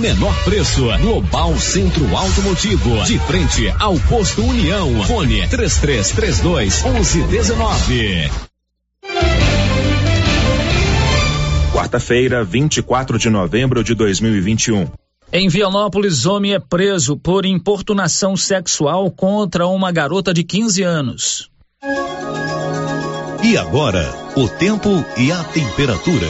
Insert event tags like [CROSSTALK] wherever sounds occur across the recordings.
menor preço. Global Centro Automotivo, de frente ao posto União. Fone 3332 1119. Quarta-feira, 24 de novembro de 2021. Em Vianópolis, homem é preso por importunação sexual contra uma garota de 15 anos. E agora, o tempo e a temperatura.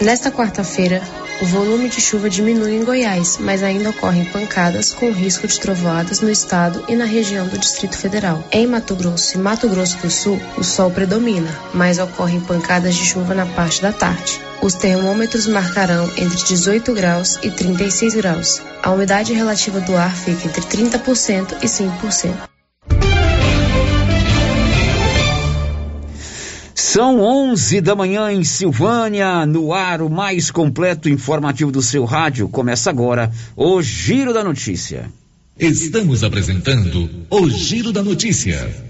Nesta quarta-feira, o volume de chuva diminui em Goiás, mas ainda ocorrem pancadas com risco de trovoadas no estado e na região do Distrito Federal. Em Mato Grosso e Mato Grosso do Sul, o sol predomina, mas ocorrem pancadas de chuva na parte da tarde. Os termômetros marcarão entre 18 graus e 36 graus. A umidade relativa do ar fica entre 30% e 5%. São 11 da manhã em Silvânia, no ar o mais completo informativo do seu rádio. Começa agora o Giro da Notícia. Estamos apresentando o Giro da Notícia.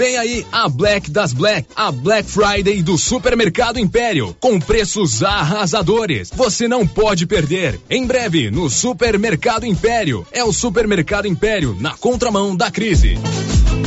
Vem aí a Black das Black, a Black Friday do Supermercado Império, com preços arrasadores. Você não pode perder. Em breve, no Supermercado Império. É o Supermercado Império, na contramão da crise.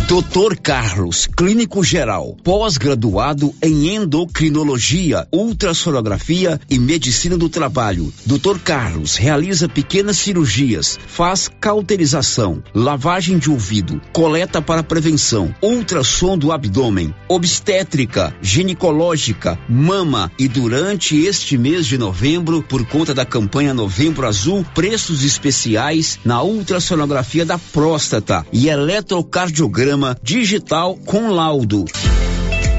Doutor Carlos, clínico geral, pós-graduado em endocrinologia, ultrassonografia e medicina do trabalho. Doutor Carlos realiza pequenas cirurgias, faz cauterização, lavagem de ouvido, coleta para prevenção, ultrassom do abdômen, obstétrica, ginecológica, mama e durante este mês de novembro, por conta da campanha Novembro Azul, preços especiais na ultrassonografia da próstata e eletrocardiograma digital com laudo.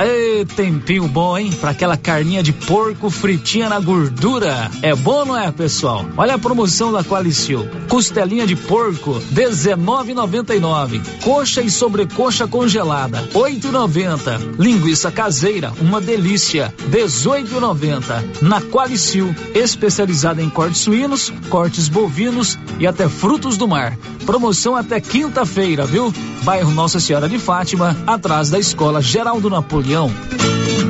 Aê, tempinho bom, hein? Pra aquela carninha de porco fritinha na gordura. É bom, não é, pessoal? Olha a promoção da Qualicil. Costelinha de porco, 19,99. Coxa e sobrecoxa congelada, 8,90. Linguiça caseira, uma delícia, 18,90. Na Qualicil, especializada em cortes suínos, cortes bovinos e até frutos do mar. Promoção até quinta-feira, viu? Bairro Nossa Senhora de Fátima, atrás da Escola Geraldo Napoleão.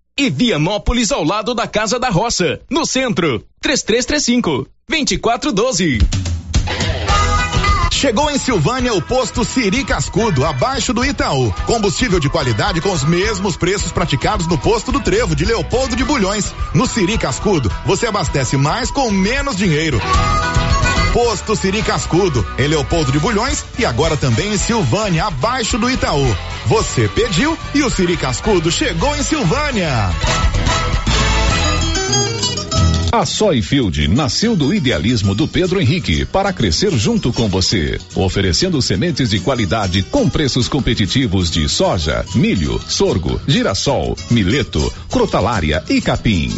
E Vianópolis ao lado da Casa da Roça, no centro. 3335 2412. Chegou em Silvânia o posto Siri Cascudo, abaixo do Itaú. Combustível de qualidade com os mesmos preços praticados no posto do Trevo de Leopoldo de Bulhões. No Siri Cascudo, você abastece mais com menos dinheiro. Posto Siri Cascudo, em Leopoldo de Bulhões e agora também em Silvânia, abaixo do Itaú. Você pediu e o Siri Cascudo chegou em Silvânia. A Soyfield nasceu do idealismo do Pedro Henrique para crescer junto com você, oferecendo sementes de qualidade com preços competitivos de soja, milho, sorgo, girassol, mileto, crotalária e capim.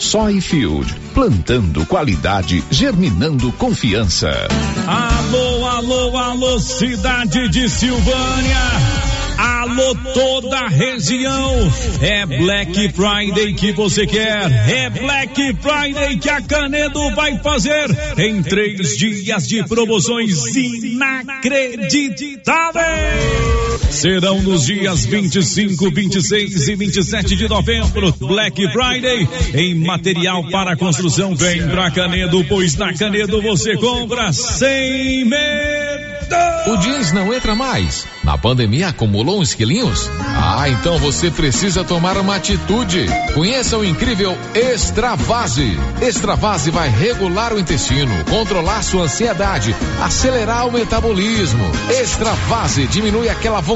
Soyfield, plantando qualidade, germinando confiança. Alô, alô, alô, cidade de Silvânia. Alô, toda a região. É Black Friday que você quer. É Black Friday que a Canedo vai fazer em três dias de promoções inacreditáveis. Serão nos dias 25, 26 e 27 de novembro. Black Friday em material para construção. Vem pra Canedo, pois na Canedo você compra sem medo. O jeans não entra mais. Na pandemia acumulou uns quilinhos? Ah, então você precisa tomar uma atitude. Conheça o incrível Extravase. Extravase vai regular o intestino, controlar sua ansiedade, acelerar o metabolismo. Extravase diminui aquela vontade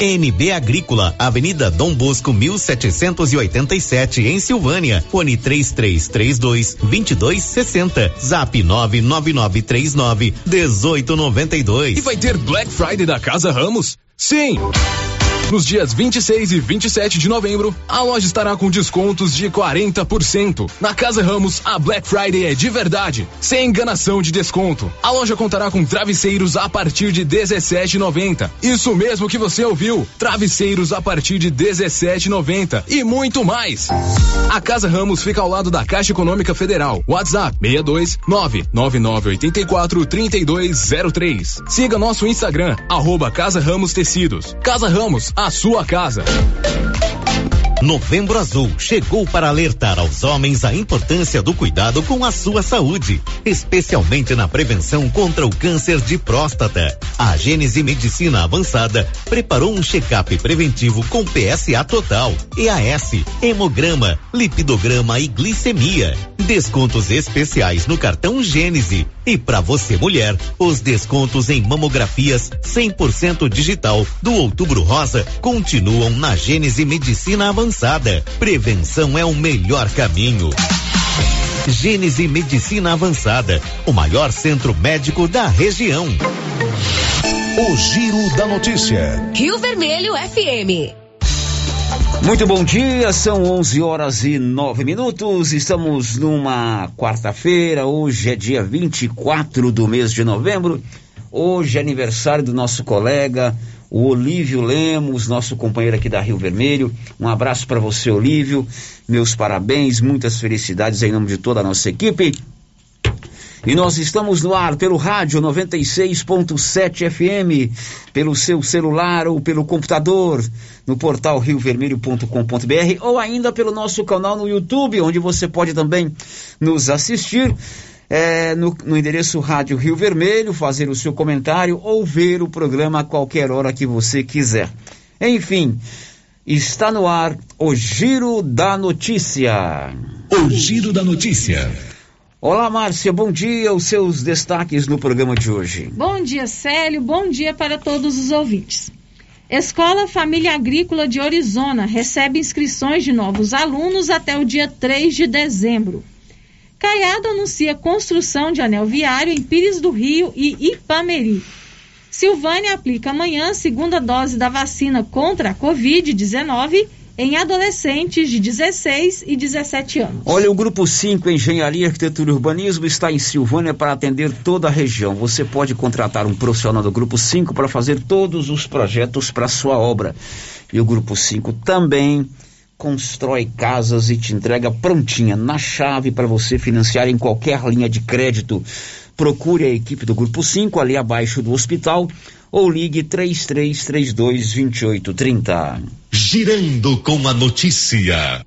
NB Agrícola, Avenida Dom Bosco 1787 em Silvânia. Fone 3332 2260. Zap 99939 1892. E vai ter Black Friday da Casa Ramos? Sim! Nos dias 26 e 27 de novembro, a loja estará com descontos de 40%. Na Casa Ramos, a Black Friday é de verdade, sem enganação de desconto. A loja contará com travesseiros a partir de 17,90. Isso mesmo que você ouviu, travesseiros a partir de 17,90 e muito mais. A Casa Ramos fica ao lado da Caixa Econômica Federal. WhatsApp 62 99984 3203. Siga nosso Instagram, arroba Casa Ramos Tecidos. Casa Ramos, a sua casa. Novembro Azul chegou para alertar aos homens a importância do cuidado com a sua saúde, especialmente na prevenção contra o câncer de próstata. A Gênese Medicina Avançada preparou um check-up preventivo com PSA total, EAS, hemograma, lipidograma e glicemia. Descontos especiais no cartão Gênese. E para você mulher, os descontos em mamografias 100% digital do Outubro Rosa continuam na Gênese Medicina Avançada. Prevenção é o melhor caminho. Gênese Medicina Avançada, o maior centro médico da região. O Giro da Notícia. Rio Vermelho FM. Muito bom dia, são 11 horas e 9 minutos. Estamos numa quarta-feira, hoje é dia 24 do mês de novembro. Hoje é aniversário do nosso colega, o Olívio Lemos, nosso companheiro aqui da Rio Vermelho. Um abraço para você, Olívio. Meus parabéns, muitas felicidades em nome de toda a nossa equipe. E nós estamos no ar pelo rádio 96.7 FM, pelo seu celular ou pelo computador, no portal riovermelho.com.br ou ainda pelo nosso canal no YouTube, onde você pode também nos assistir. É, no, no endereço Rádio Rio Vermelho, fazer o seu comentário ou ver o programa a qualquer hora que você quiser. Enfim, está no ar o Giro da Notícia. O Giro da Notícia. Olá, Márcia, bom dia. Os seus destaques no programa de hoje. Bom dia, Célio. Bom dia para todos os ouvintes. Escola Família Agrícola de Orizona recebe inscrições de novos alunos até o dia 3 de dezembro. Caiado anuncia construção de anel viário em Pires do Rio e Ipameri. Silvânia aplica amanhã segunda dose da vacina contra a Covid-19 em adolescentes de 16 e 17 anos. Olha, o Grupo 5 Engenharia, Arquitetura e Urbanismo está em Silvânia para atender toda a região. Você pode contratar um profissional do Grupo 5 para fazer todos os projetos para sua obra. E o Grupo 5 também constrói casas e te entrega prontinha na chave para você financiar em qualquer linha de crédito. Procure a equipe do Grupo 5 ali abaixo do hospital ou ligue 3332 2830. Girando com a notícia.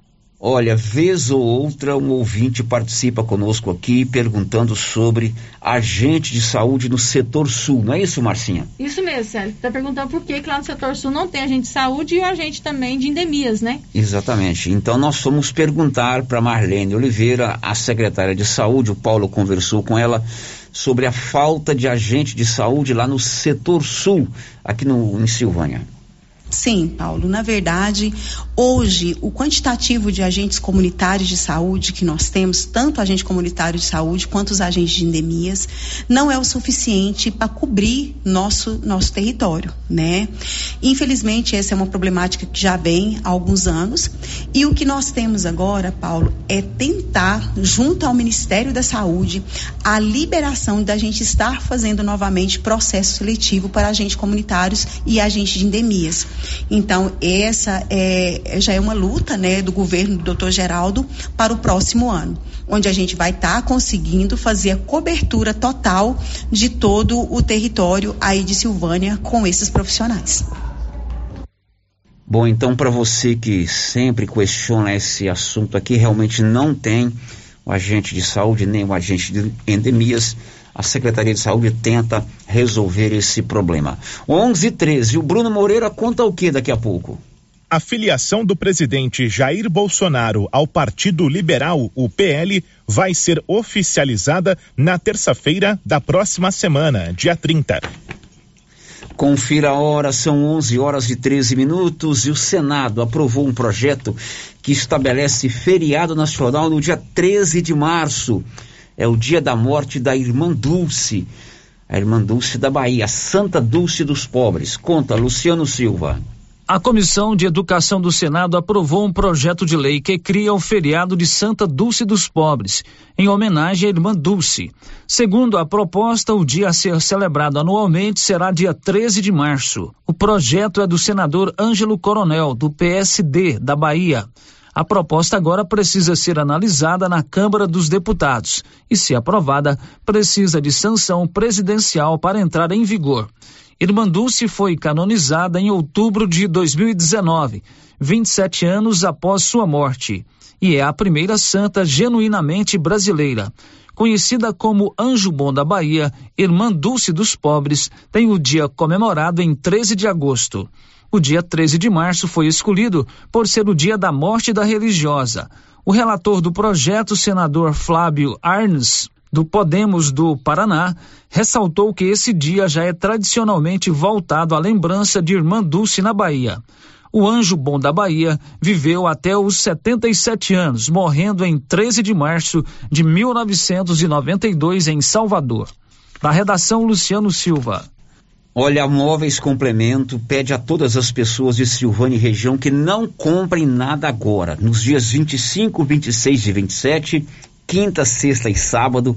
Olha, vez ou outra um ouvinte participa conosco aqui perguntando sobre agente de saúde no setor sul, não é isso, Marcinha? Isso mesmo, Célio. Está perguntando por que, que lá no setor sul não tem agente de saúde e o agente também de endemias, né? Exatamente. Então nós fomos perguntar para Marlene Oliveira, a secretária de saúde, o Paulo conversou com ela sobre a falta de agente de saúde lá no setor sul, aqui no, em Silvânia. Sim, Paulo. Na verdade, hoje o quantitativo de agentes comunitários de saúde que nós temos, tanto agente comunitário de saúde quanto os agentes de endemias, não é o suficiente para cobrir nosso nosso território, né? Infelizmente, essa é uma problemática que já vem há alguns anos e o que nós temos agora, Paulo, é tentar junto ao Ministério da Saúde a liberação da gente estar fazendo novamente processo seletivo para agentes comunitários e agentes de endemias. Então, essa é, já é uma luta né, do governo do Dr. Geraldo para o próximo ano, onde a gente vai estar tá conseguindo fazer a cobertura total de todo o território aí de Silvânia com esses profissionais. Bom, então para você que sempre questiona esse assunto aqui, realmente não tem o agente de saúde nem o agente de endemias a Secretaria de Saúde tenta resolver esse problema. 11 e 13, o Bruno Moreira conta o que daqui a pouco? A filiação do presidente Jair Bolsonaro ao Partido Liberal, o PL, vai ser oficializada na terça-feira da próxima semana, dia 30. Confira a hora, são 11 horas e 13 minutos e o Senado aprovou um projeto que estabelece feriado nacional no dia 13 de março é o dia da morte da irmã Dulce, a irmã Dulce da Bahia, Santa Dulce dos Pobres. Conta, Luciano Silva. A Comissão de Educação do Senado aprovou um projeto de lei que cria o feriado de Santa Dulce dos Pobres, em homenagem à irmã Dulce. Segundo a proposta, o dia a ser celebrado anualmente será dia 13 de março. O projeto é do senador Ângelo Coronel, do PSD da Bahia. A proposta agora precisa ser analisada na Câmara dos Deputados e, se aprovada, precisa de sanção presidencial para entrar em vigor. Irmã Dulce foi canonizada em outubro de 2019, 27 anos após sua morte, e é a primeira santa genuinamente brasileira. Conhecida como Anjo Bom da Bahia, Irmã Dulce dos Pobres, tem o dia comemorado em 13 de agosto. O dia 13 de março foi escolhido por ser o dia da morte da religiosa. O relator do projeto, senador Flávio Arnes, do Podemos do Paraná, ressaltou que esse dia já é tradicionalmente voltado à lembrança de Irmã Dulce na Bahia. O Anjo Bom da Bahia viveu até os 77 anos, morrendo em 13 de março de 1992 em Salvador. Da redação Luciano Silva. Olha, a Móveis Complemento pede a todas as pessoas de Silvânia e região que não comprem nada agora. Nos dias 25, 26 e 27, quinta, sexta e sábado,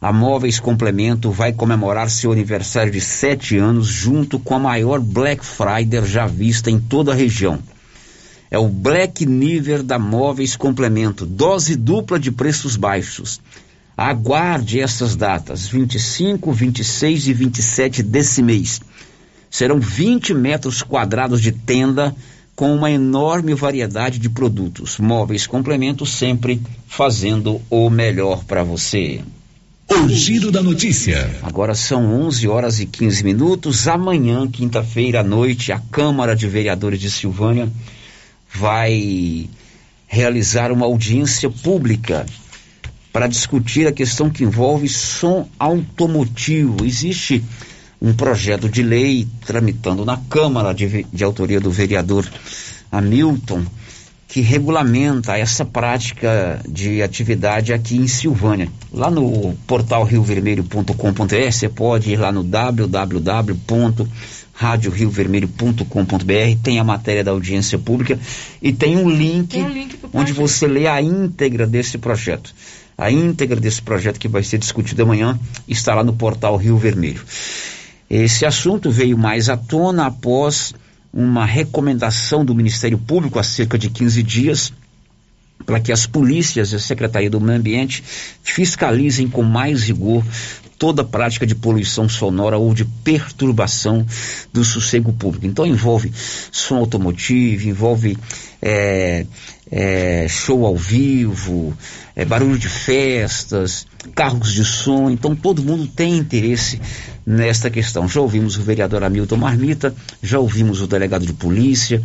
a Móveis Complemento vai comemorar seu aniversário de sete anos junto com a maior Black Friday já vista em toda a região. É o Black Niver da Móveis Complemento, dose dupla de preços baixos. Aguarde essas datas, 25, 26 e 27 desse mês. Serão 20 metros quadrados de tenda com uma enorme variedade de produtos. Móveis Complemento sempre fazendo o melhor para você. O giro da notícia. Agora são 11 horas e 15 minutos. Amanhã, quinta-feira à noite, a Câmara de Vereadores de Silvânia vai realizar uma audiência pública para discutir a questão que envolve som automotivo. Existe um projeto de lei tramitando na Câmara de, de autoria do vereador Hamilton que regulamenta essa prática de atividade aqui em Silvânia. Lá no portal riovermelho.com.br, você pode ir lá no www.radioriovermelho.com.br, tem a matéria da audiência pública e tem um link, tem um link onde você lê a íntegra desse projeto. A íntegra desse projeto que vai ser discutido amanhã está lá no portal Rio Vermelho. Esse assunto veio mais à tona após uma recomendação do Ministério Público há cerca de 15 dias para que as polícias e a Secretaria do Meio Ambiente fiscalizem com mais rigor toda prática de poluição sonora ou de perturbação do sossego público. Então envolve som automotivo, envolve é, é, show ao vivo, é, barulho de festas, carros de som. Então todo mundo tem interesse nesta questão. Já ouvimos o vereador Hamilton Marmita, já ouvimos o delegado de polícia,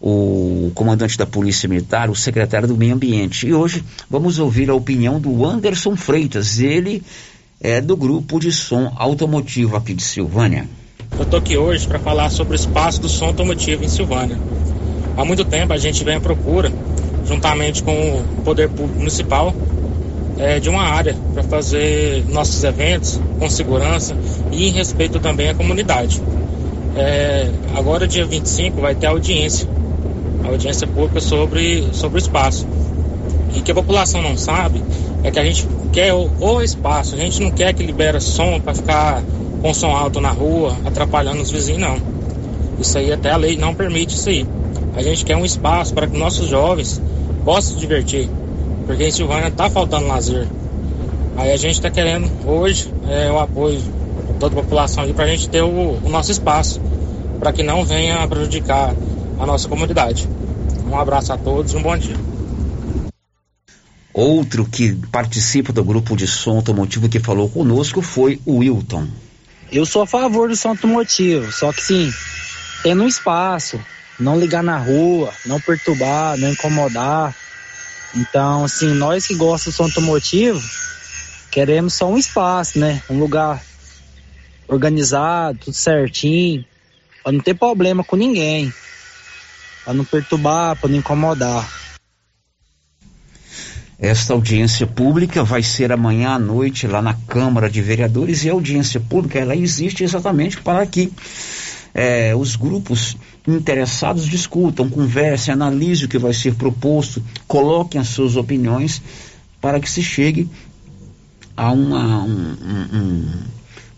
o comandante da Polícia Militar, o secretário do Meio Ambiente. E hoje vamos ouvir a opinião do Anderson Freitas, ele é do grupo de som automotivo aqui de Silvânia. Eu estou aqui hoje para falar sobre o espaço do som automotivo em Silvânia. Há muito tempo a gente vem à procura, juntamente com o Poder Público Municipal, é, de uma área para fazer nossos eventos com segurança e em respeito também à comunidade. É, agora, dia 25, vai ter audiência, audiência pública sobre, sobre o espaço. E que a população não sabe é que a gente quer o, o espaço, a gente não quer que libera som para ficar com som alto na rua, atrapalhando os vizinhos, não. Isso aí até a lei não permite isso aí. A gente quer um espaço para que nossos jovens possam se divertir, porque em Silvânia está faltando lazer. Aí a gente está querendo hoje é, o apoio de toda a população aí para a gente ter o, o nosso espaço, para que não venha prejudicar a nossa comunidade. Um abraço a todos um bom dia. Outro que participa do grupo de som automotivo que falou conosco foi o Wilton. Eu sou a favor do som automotivo, só que sim, tendo um espaço, não ligar na rua, não perturbar, não incomodar, então, assim, nós que gostamos do som automotivo, queremos só um espaço, né? Um lugar organizado, tudo certinho, para não ter problema com ninguém, para não perturbar, para não incomodar. Esta audiência pública vai ser amanhã à noite lá na Câmara de Vereadores e a audiência pública ela existe exatamente para que é, os grupos interessados discutam, conversem, analisem o que vai ser proposto, coloquem as suas opiniões para que se chegue a uma, um, um,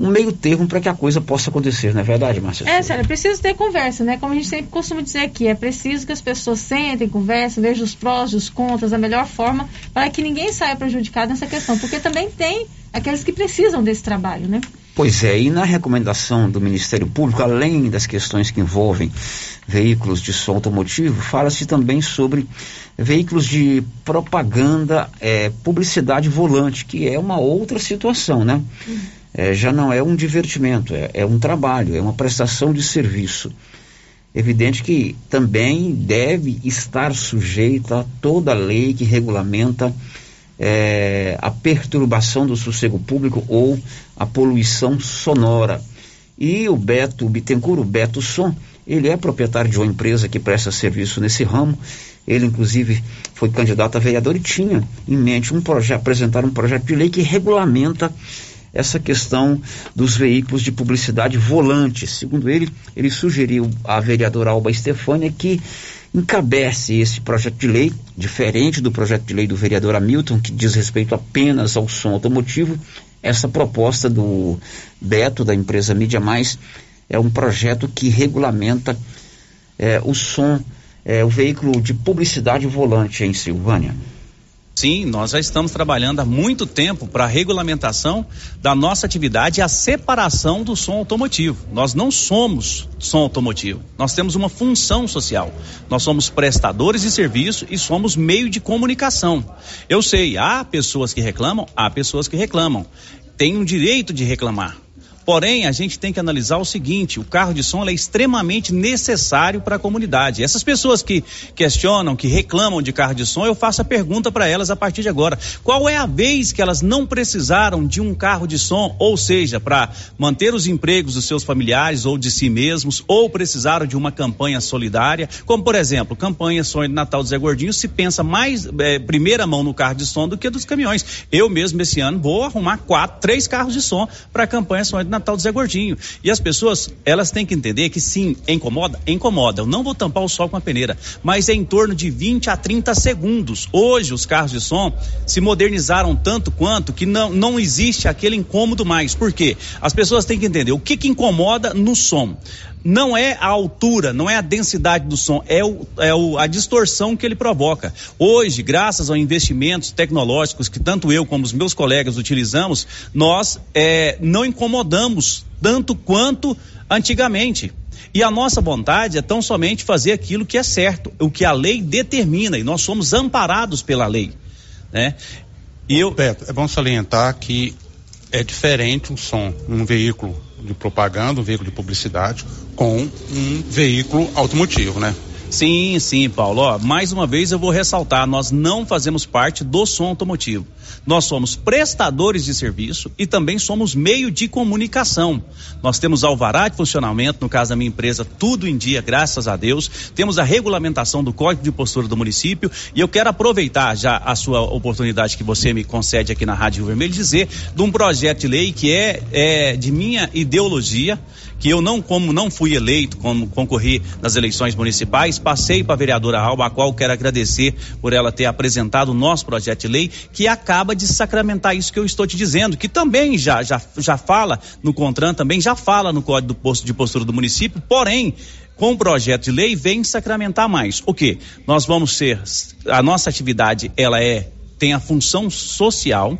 um meio termo para que a coisa possa acontecer, não é verdade, Márcia? É, sério, é preciso ter conversa, né? Como a gente sempre costuma dizer aqui, é preciso que as pessoas sentem, conversem, vejam os prós e os contras da melhor forma, para que ninguém saia prejudicado nessa questão, porque também tem aqueles que precisam desse trabalho, né? Pois é, e na recomendação do Ministério Público, além das questões que envolvem veículos de som automotivo, fala-se também sobre veículos de propaganda, é, publicidade volante, que é uma outra situação, né? É, já não é um divertimento, é, é um trabalho, é uma prestação de serviço. Evidente que também deve estar sujeita a toda a lei que regulamenta é, a perturbação do sossego público ou a poluição sonora. E o Beto Bittencourt, o Beto Som, ele é proprietário de uma empresa que presta serviço nesse ramo. Ele, inclusive, foi candidato a vereador e tinha em mente um projeto, apresentar um projeto de lei que regulamenta essa questão dos veículos de publicidade volante. Segundo ele, ele sugeriu à vereadora Alba Estefânia que encabece esse projeto de lei, diferente do projeto de lei do vereador Hamilton, que diz respeito apenas ao som automotivo. Essa proposta do Beto, da empresa Mídia Mais, é um projeto que regulamenta é, o som, é, o veículo de publicidade volante em Silvânia. Sim, nós já estamos trabalhando há muito tempo para a regulamentação da nossa atividade e a separação do som automotivo. Nós não somos som automotivo, nós temos uma função social. Nós somos prestadores de serviço e somos meio de comunicação. Eu sei, há pessoas que reclamam, há pessoas que reclamam. Tem um direito de reclamar. Porém, a gente tem que analisar o seguinte: o carro de som é extremamente necessário para a comunidade. Essas pessoas que questionam, que reclamam de carro de som, eu faço a pergunta para elas a partir de agora: qual é a vez que elas não precisaram de um carro de som, ou seja, para manter os empregos dos seus familiares ou de si mesmos, ou precisaram de uma campanha solidária, como por exemplo, campanha Sonho de Natal do Zé Gordinho, se pensa mais é, primeira mão no carro de som do que dos caminhões. Eu mesmo esse ano vou arrumar quatro, três carros de som para a campanha Sonho de Natal do Zé Gordinho. E as pessoas, elas têm que entender que sim, incomoda, incomoda. Eu não vou tampar o sol com a peneira, mas é em torno de 20 a 30 segundos. Hoje os carros de som se modernizaram tanto quanto que não, não existe aquele incômodo mais. Por quê? As pessoas têm que entender o que que incomoda no som não é a altura, não é a densidade do som, é, o, é o, a distorção que ele provoca. Hoje, graças aos investimentos tecnológicos que tanto eu como os meus colegas utilizamos, nós é, não incomodamos tanto quanto antigamente. E a nossa vontade é tão somente fazer aquilo que é certo, o que a lei determina, e nós somos amparados pela lei. Né? E eu... Beto, é bom salientar que é diferente um som, um veículo de propaganda, um veículo de publicidade, com um veículo automotivo, né? Sim, sim, Paulo. Ó, mais uma vez eu vou ressaltar: nós não fazemos parte do som automotivo. Nós somos prestadores de serviço e também somos meio de comunicação. Nós temos alvará de funcionamento, no caso da minha empresa, tudo em dia, graças a Deus. Temos a regulamentação do Código de Postura do município e eu quero aproveitar já a sua oportunidade que você me concede aqui na Rádio Vermelho dizer de um projeto de lei que é, é de minha ideologia que eu não, como não fui eleito, como concorri nas eleições municipais, passei para a vereadora Alba, a qual quero agradecer por ela ter apresentado o nosso projeto de lei, que acaba de sacramentar isso que eu estou te dizendo, que também já, já, já fala no CONTRAN, também já fala no Código de Postura do município, porém, com o projeto de lei vem sacramentar mais. O que? Nós vamos ser, a nossa atividade, ela é, tem a função social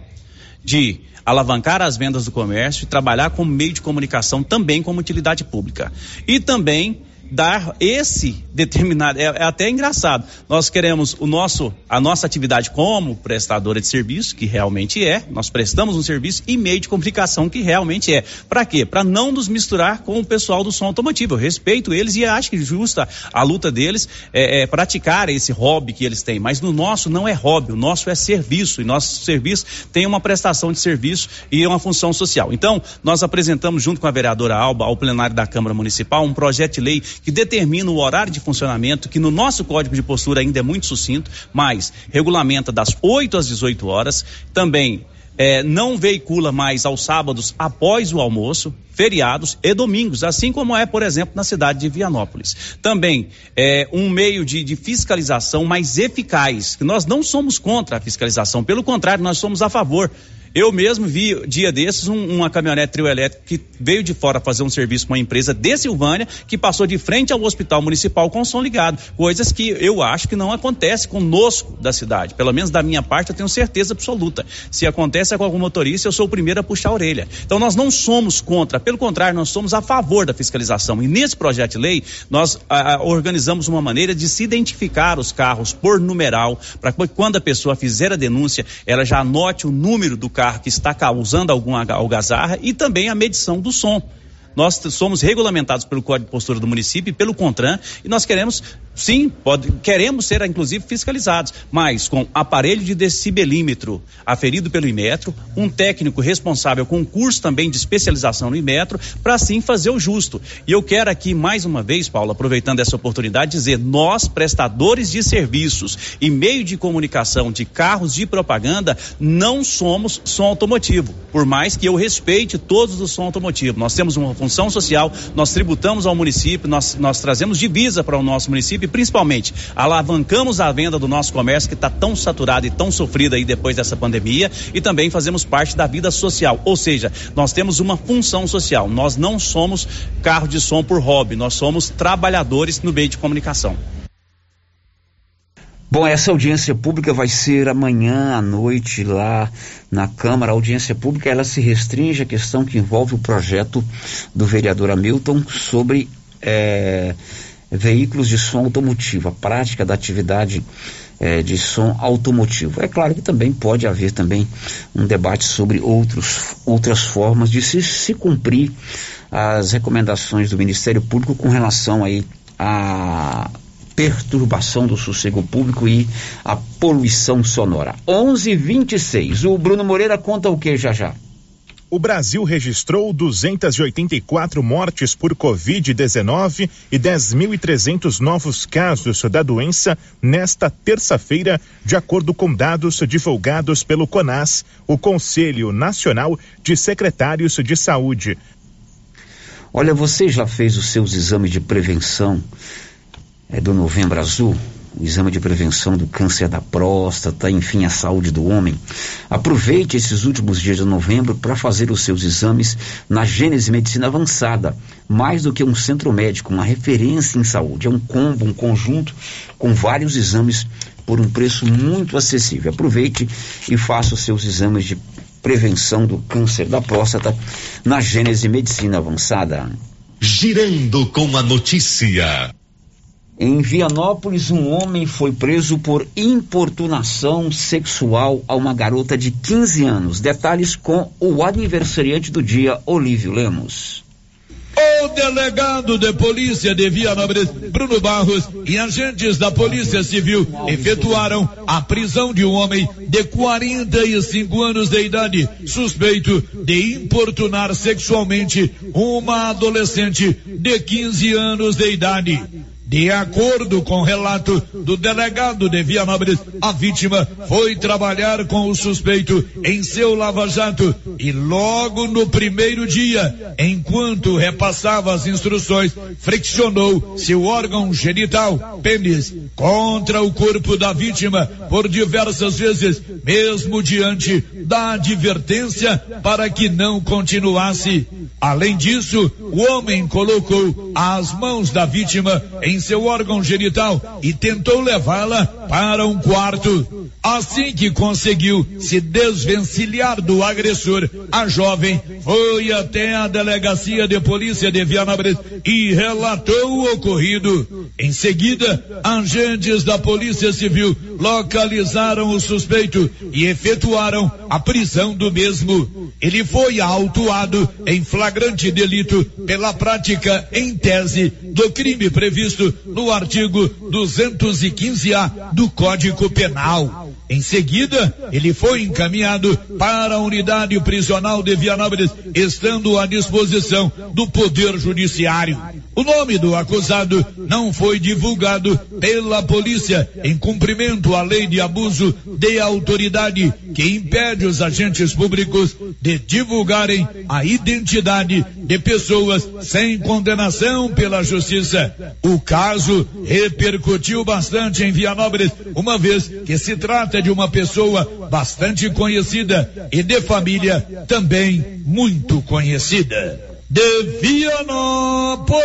de alavancar as vendas do comércio e trabalhar como meio de comunicação também como utilidade pública. E também dar esse determinado é, é, até engraçado. Nós queremos o nosso a nossa atividade como prestadora de serviço, que realmente é, nós prestamos um serviço e meio de comunicação que realmente é. Para quê? Para não nos misturar com o pessoal do som automotivo. Eu respeito eles e acho que justa a luta deles é, é praticar esse hobby que eles têm, mas no nosso não é hobby, o nosso é serviço e nosso serviço tem uma prestação de serviço e uma função social. Então, nós apresentamos junto com a vereadora Alba ao plenário da Câmara Municipal um projeto de lei que determina o horário de funcionamento, que no nosso código de postura ainda é muito sucinto, mas regulamenta das 8 às 18 horas, também é, não veicula mais aos sábados após o almoço, feriados e domingos, assim como é, por exemplo, na cidade de Vianópolis. Também é um meio de, de fiscalização mais eficaz, que nós não somos contra a fiscalização, pelo contrário, nós somos a favor Eu mesmo vi, dia desses, um, uma caminhonete trio elétrico que veio de fora fazer um serviço para uma empresa de Silvânia, que passou de frente ao hospital municipal com o som ligado. Coisas que eu acho que não acontece conosco da cidade. Pelo menos da minha parte, eu tenho certeza absoluta. Se acontece com algum motorista, eu sou o primeiro a puxar a orelha. Então nós não somos contra, pelo contrário, nós somos a favor da fiscalização. E nesse projeto de lei, nós a, a, organizamos uma maneira de se identificar os carros por numeral, para que quando a pessoa fizer a denúncia, ela já anote o número do carro que está causando alguma algazarra e também a medição do som. Nós somos regulamentados pelo Código de Postura do município e pelo CONTRAN e nós queremos Sim, pode, queremos ser inclusive fiscalizados, mas com aparelho de decibelímetro aferido pelo Imetro, um técnico responsável com curso também de especialização no Imetro, para assim fazer o justo. E eu quero aqui mais uma vez, Paulo, aproveitando essa oportunidade, dizer: nós, prestadores de serviços e meio de comunicação de carros de propaganda, não somos som automotivo, por mais que eu respeite todos os som automotivo. Nós temos uma função social, nós tributamos ao município, nós, nós trazemos divisa para o nosso município município, principalmente alavancamos a venda do nosso comércio que está tão saturado e tão sofrido aí depois dessa pandemia e também fazemos parte da vida social, ou seja, nós temos uma função social. Nós não somos carro de som por hobby, nós somos trabalhadores no meio de comunicação. Bom, essa audiência pública vai ser amanhã à noite lá na Câmara. A audiência pública ela se restringe à questão que envolve o projeto do vereador Hamilton sobre é, veículos de som automotivo, a prática da atividade é, de som automotivo. É claro que também pode haver também um debate sobre outros, outras formas de se, se cumprir as recomendações do Ministério Público com relação aí à perturbação do sossego público e a poluição sonora. 11:26. O Bruno Moreira conta o que já já? o Brasil registrou 284 mortes por Covid-19 e 10.300 novos casos da doença nesta terça-feira, de acordo com dados divulgados pelo CONAS, o Conselho Nacional de Secretários de Saúde. Olha, você já fez os seus exames de prevenção é, do Novembro Azul? o exame de prevenção do câncer da próstata, enfim, a saúde do homem. Aproveite esses últimos dias de novembro para fazer os seus exames na Gênese Medicina Avançada. Mais do que um centro médico, uma referência em saúde. É um combo, um conjunto com vários exames por um preço muito acessível. Aproveite e faça os seus exames de prevenção do câncer da próstata na Gênese Medicina Avançada. Girando com a notícia. Em Vianópolis, um homem foi preso por importunação sexual a uma garota de 15 anos. Detalhes com o aniversariante do dia, Olívio Lemos. O delegado de polícia de Vianópolis, Bruno Barros, e agentes da Polícia Civil efetuaram a prisão de um homem de 45 anos de idade, suspeito de importunar sexualmente uma adolescente de 15 anos de idade. De acordo com o relato do delegado de Vianópolis, a vítima foi trabalhar com o suspeito em seu lava-jato e logo no primeiro dia, enquanto repassava as instruções, friccionou seu órgão genital, pênis, contra o corpo da vítima por diversas vezes, mesmo diante da advertência para que não continuasse. Além disso, o homem colocou as mãos da vítima em seu órgão genital e tentou levá-la para um quarto. Assim que conseguiu se desvencilhar do agressor, a jovem foi até a delegacia de polícia de Vianópolis e relatou o ocorrido. Em seguida, agentes da Polícia Civil localizaram o suspeito e efetuaram a prisão do mesmo. Ele foi autuado em flagrante delito pela prática em tese do crime previsto no artigo 215-A do Código Penal. Em seguida, ele foi encaminhado para a unidade prisional de Vianópolis, estando à disposição do Poder Judiciário. O nome do acusado não foi divulgado pela polícia em cumprimento à lei de abuso de autoridade que impede os agentes públicos de divulgarem a identidade de pessoas sem condenação pela justiça. O caso repercutiu bastante em Vianópolis, uma vez que se trata de uma pessoa bastante conhecida e de família também muito conhecida. De Vianópolis,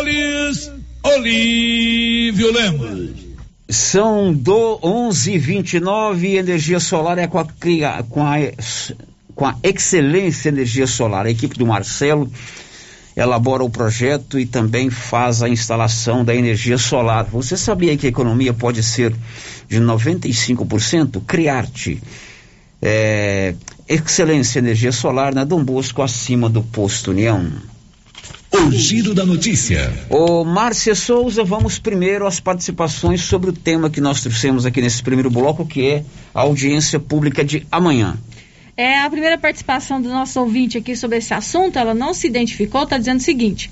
Olívio Lemos. São do 11:29 energia solar é com a, com a com a excelência energia solar. A equipe do Marcelo elabora o projeto e também faz a instalação da energia solar. Você sabia que a economia pode ser de 95%? Criarte. É, excelência energia solar na Dom Bosco, acima do posto União. O giro da notícia. Ô, Márcia Souza, vamos primeiro às participações sobre o tema que nós trouxemos aqui nesse primeiro bloco, que é a audiência pública de amanhã. É, a primeira participação do nosso ouvinte aqui sobre esse assunto, ela não se identificou, está dizendo o seguinte: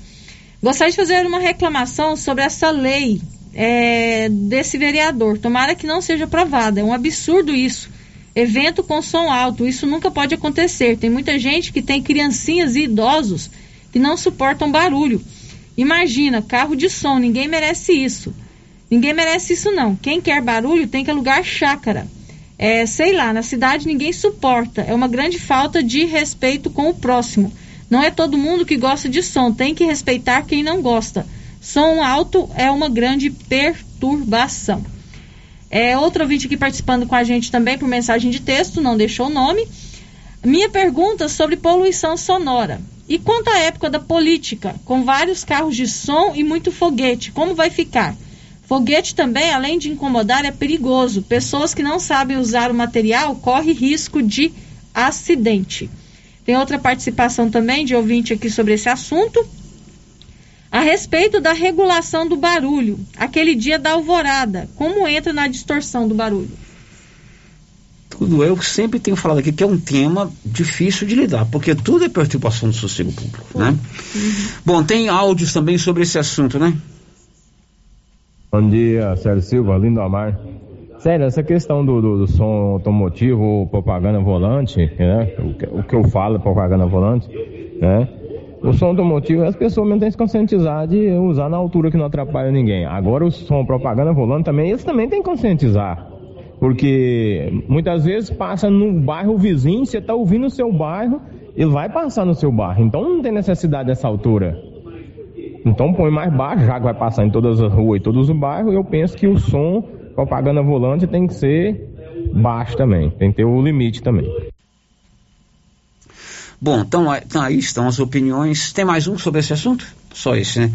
gostaria de fazer uma reclamação sobre essa lei é, desse vereador. Tomara que não seja aprovada. É um absurdo isso. Evento com som alto, isso nunca pode acontecer. Tem muita gente que tem criancinhas e idosos que não suportam barulho. Imagina, carro de som, ninguém merece isso. Ninguém merece isso não. Quem quer barulho tem que alugar chácara é, sei lá, na cidade ninguém suporta. É uma grande falta de respeito com o próximo. Não é todo mundo que gosta de som, tem que respeitar quem não gosta. Som alto é uma grande perturbação. É, outro ouvinte aqui participando com a gente também por mensagem de texto, não deixou o nome. Minha pergunta sobre poluição sonora. E quanto à época da política, com vários carros de som e muito foguete, como vai ficar? Foguete também, além de incomodar, é perigoso. Pessoas que não sabem usar o material correm risco de acidente. Tem outra participação também de ouvinte aqui sobre esse assunto. A respeito da regulação do barulho, aquele dia da alvorada, como entra na distorção do barulho? Tudo eu sempre tenho falado aqui que é um tema difícil de lidar, porque tudo é perturbação do sossego público, né? Uhum. Bom, tem áudios também sobre esse assunto, né? Bom dia, Sérgio Silva, lindo amar. Sério, essa questão do, do, do som automotivo, propaganda volante, né? O que, o que, eu falo, propaganda volante, né? O som automotivo, as pessoas mesmo têm que se conscientizar de usar na altura que não atrapalha ninguém. Agora o som propaganda volante também, eles também têm que conscientizar. Porque muitas vezes passa no bairro vizinho, você está ouvindo o seu bairro, ele vai passar no seu bairro. Então não tem necessidade dessa altura. Então põe mais baixo, já que vai passar em todas as ruas e todos os bairros, eu penso que o som, propaganda volante, tem que ser baixo também, tem que ter o limite também. Bom, então, então aí estão as opiniões. Tem mais um sobre esse assunto? Só esse, né?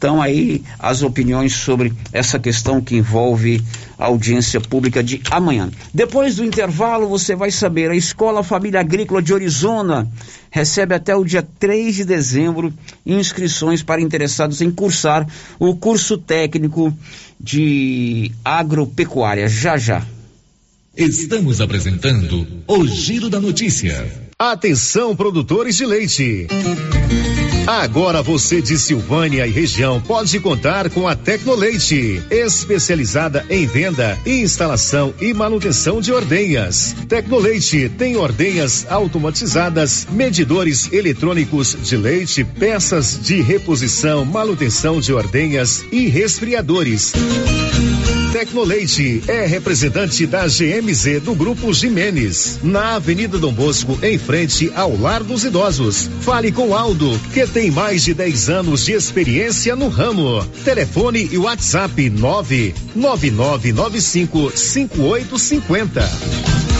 Então aí as opiniões sobre essa questão que envolve a audiência pública de amanhã. Depois do intervalo você vai saber, a Escola Família Agrícola de Orizona recebe até o dia 3 de dezembro inscrições para interessados em cursar o curso técnico de agropecuária. Já já. Estamos apresentando o Giro da Notícia. Atenção, produtores de leite. Agora você de Silvânia e região pode contar com a Tecnoleite, especializada em venda, instalação e manutenção de ordenhas. Tecnoleite tem ordenhas automatizadas, medidores eletrônicos de leite, peças de reposição, manutenção de ordenhas e resfriadores. Tecnoleite é representante da GMZ do Grupo Jimenez, na Avenida Dom Bosco, em frente ao Lar dos Idosos. Fale com Aldo, que tem mais de 10 anos de experiência no ramo. Telefone e WhatsApp 99995 5850.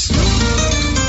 Yes.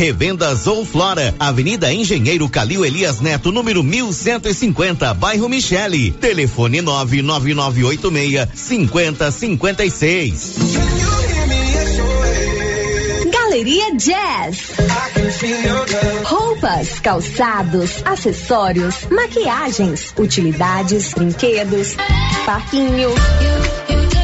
Revendas ou Flora, Avenida Engenheiro Calil Elias Neto, número 1150, bairro Michele. Telefone 99986 5056. Galeria Jazz. Roupas, calçados, acessórios, maquiagens, utilidades, brinquedos, parquinho.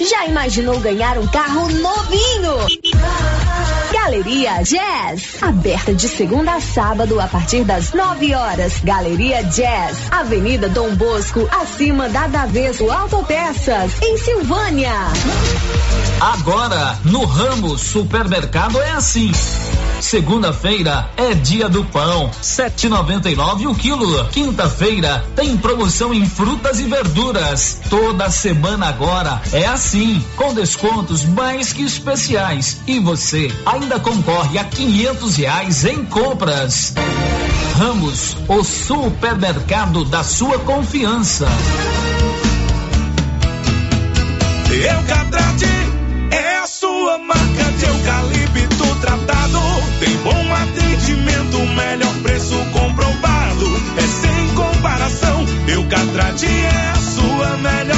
Já imaginou ganhar um carro novinho? Galeria Jazz, aberta de segunda a sábado a partir das 9 horas. Galeria Jazz, Avenida Dom Bosco, acima da Daveso Autopeças, em Silvânia. Agora, no ramo supermercado é assim. Segunda-feira é dia do pão, 7,99 o quilo. Quinta-feira tem promoção em frutas e verduras. Toda semana agora é assim, com descontos mais que especiais. E você ainda concorre a 500 reais em compras. Ramos, o supermercado da sua confiança. Eucatrate é a sua marca de eucalipto tratado. Tem bom atendimento, melhor preço comprovado. É sem comparação. Eucatrate é a sua melhor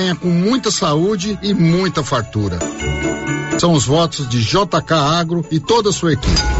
venha com muita saúde e muita fartura. São os votos de JK Agro e toda a sua equipe.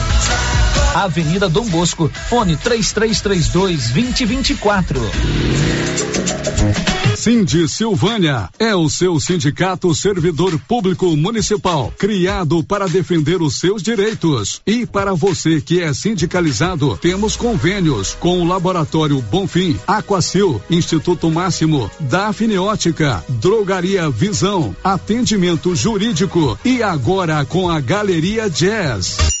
Avenida Dom Bosco, fone 3332 2024. Cindy Silvânia é o seu sindicato servidor público municipal, criado para defender os seus direitos. E para você que é sindicalizado, temos convênios com o Laboratório Bonfim, Aquacil, Instituto Máximo, Dafniótica, Drogaria Visão, Atendimento Jurídico e agora com a Galeria Jazz.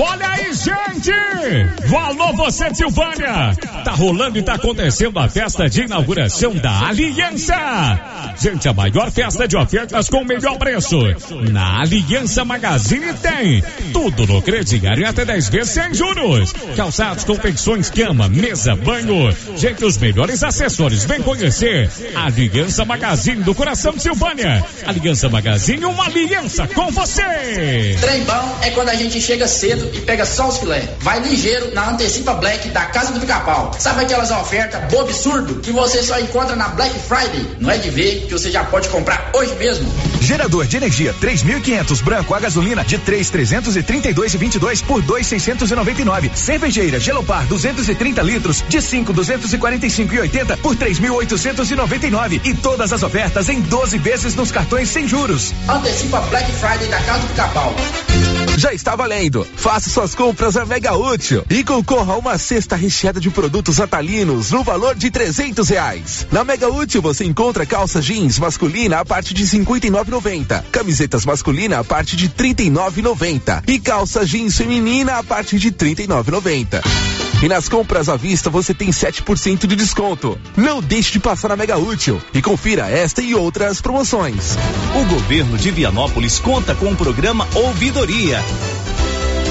Olha aí, gente! Alô, você Silvânia! Tá rolando e tá acontecendo a festa de inauguração da Aliança! Gente, a maior festa de ofertas com o melhor preço. Na Aliança Magazine tem tudo no crediário até 10 vezes sem juros. Calçados, confecções, cama, mesa, banho. Gente, os melhores acessórios. Vem conhecer a Aliança Magazine do coração de Silvânia. Aliança Magazine, uma aliança com você! Trem bom é quando a gente chega cedo e pega só os filé. Vai ligeiro na Antecipa Black da Casa do Pica-Pau. Sabe aquelas ofertas bobo absurdo que você só encontra na Black Friday? Não é de ver que você já pode comprar hoje mesmo. Gerador de energia 3500 branco a gasolina de 3,332 e 22 por 2,699. Cervejeira Gelopar 230 litros de 5,245 e 80 por 3.899 e todas as ofertas em 12 vezes nos cartões sem juros. Antecipa Black Friday da Casa do Pica-Pau. Já está valendo. Faça Faça suas compras a Mega Útil e concorra a uma cesta recheada de produtos atalinos no valor de trezentos reais. Na Mega Útil você encontra calça jeans masculina a partir de cinquenta e nove noventa, camisetas masculina a partir de trinta e nove noventa e calça jeans feminina a partir de trinta e nove noventa. E nas compras à vista você tem 7% de desconto. Não deixe de passar na Mega Útil e confira esta e outras promoções. O governo de Vianópolis conta com o programa Ouvidoria.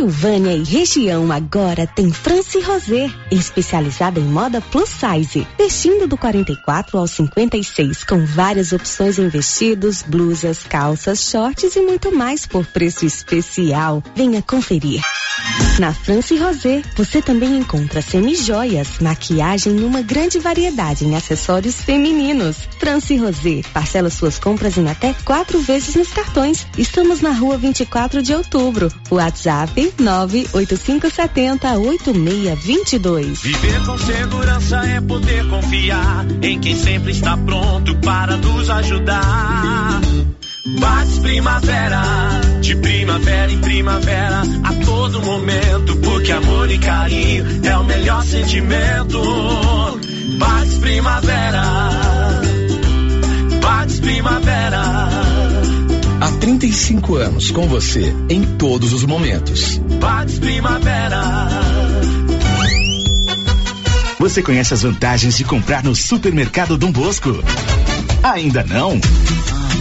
Silvânia e região agora tem France Rosé, especializada em moda plus size, vestindo do 44 ao 56, com várias opções em vestidos, blusas, calças, shorts e muito mais por preço especial. Venha conferir. Na France Rosé, você também encontra semijoias, maquiagem e uma grande variedade em acessórios femininos. France Rosé, parcela suas compras em até quatro vezes nos cartões. Estamos na rua 24 de outubro. WhatsApp 98570 8622. Viver com segurança é poder confiar em quem sempre está pronto para nos ajudar. Bates Primavera, de primavera em primavera, a todo momento, porque amor e carinho é o melhor sentimento. Bates Primavera, Bates Primavera. Há 35 anos com você em todos os momentos. Bates Primavera. Você conhece as vantagens de comprar no Supermercado Dom Bosco? Ainda não?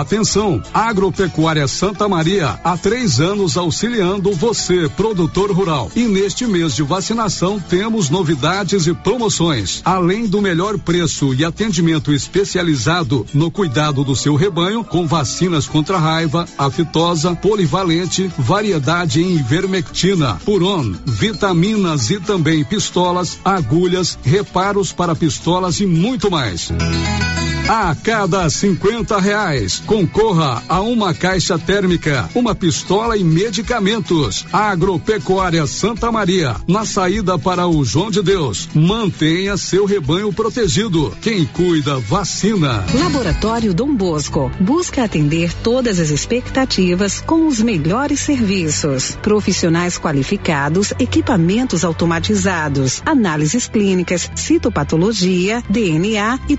Atenção, Agropecuária Santa Maria, há três anos auxiliando você, produtor rural. E neste mês de vacinação temos novidades e promoções. Além do melhor preço e atendimento especializado no cuidado do seu rebanho, com vacinas contra raiva, aftosa, polivalente, variedade em ivermectina, puron, vitaminas e também pistolas, agulhas, reparos para pistolas e muito mais. A cada 50 reais, concorra a uma caixa térmica, uma pistola e medicamentos. Agropecuária Santa Maria, na saída para o João de Deus. Mantenha seu rebanho protegido. Quem cuida, vacina. Laboratório Dom Bosco busca atender todas as expectativas com os melhores serviços. Profissionais qualificados, equipamentos automatizados, análises clínicas, citopatologia, DNA e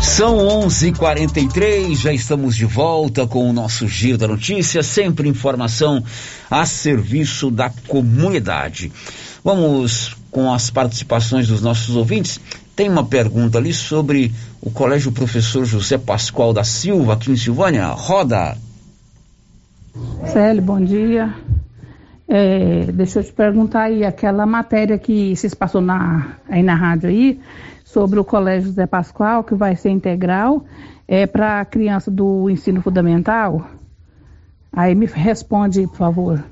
São 11:43, já estamos de volta com o nosso giro da notícia, sempre informação a serviço da comunidade. Vamos com as participações dos nossos ouvintes. Tem uma pergunta ali sobre o Colégio Professor José Pascoal da Silva aqui em Silvânia. Roda. Célio, bom dia. É, deixa eu te perguntar aí, aquela matéria que vocês passou na, aí na rádio aí, sobre o Colégio José Pascoal, que vai ser integral, é para criança do ensino fundamental. Aí me responde, por favor.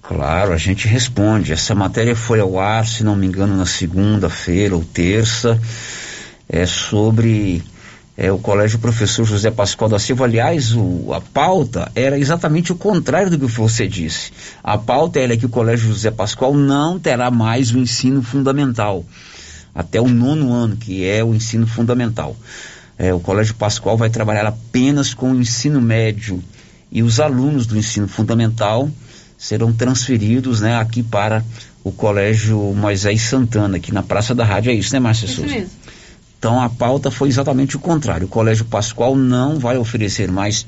Claro, a gente responde. Essa matéria foi ao ar, se não me engano, na segunda-feira ou terça, é sobre é, o Colégio Professor José Pascoal da Silva. Aliás, o, a pauta era exatamente o contrário do que você disse. A pauta era que o Colégio José Pascoal não terá mais o ensino fundamental, até o nono ano, que é o ensino fundamental. É, o Colégio Pascoal vai trabalhar apenas com o ensino médio e os alunos do ensino fundamental serão transferidos né, aqui para o Colégio Moisés Santana, aqui na Praça da Rádio. É isso, né, Márcia Isso Souza? mesmo. Então a pauta foi exatamente o contrário. O Colégio Pascoal não vai oferecer mais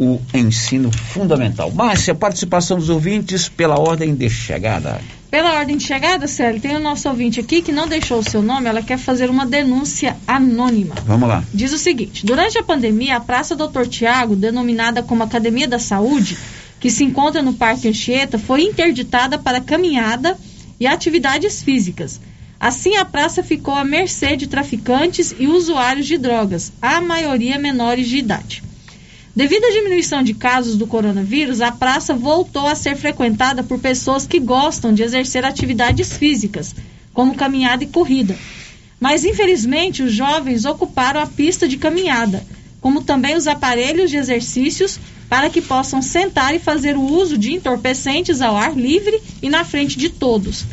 o ensino fundamental. Márcia, participação dos ouvintes pela ordem de chegada. Pela ordem de chegada, Célio, tem o nosso ouvinte aqui que não deixou o seu nome, ela quer fazer uma denúncia anônima. Vamos lá. Diz o seguinte: durante a pandemia, a Praça Doutor Tiago, denominada como Academia da Saúde, que se encontra no Parque Anchieta, foi interditada para caminhada e atividades físicas. Assim, a praça ficou à mercê de traficantes e usuários de drogas, a maioria menores de idade. Devido à diminuição de casos do coronavírus, a praça voltou a ser frequentada por pessoas que gostam de exercer atividades físicas, como caminhada e corrida. Mas, infelizmente, os jovens ocuparam a pista de caminhada, como também os aparelhos de exercícios, para que possam sentar e fazer o uso de entorpecentes ao ar livre e na frente de todos.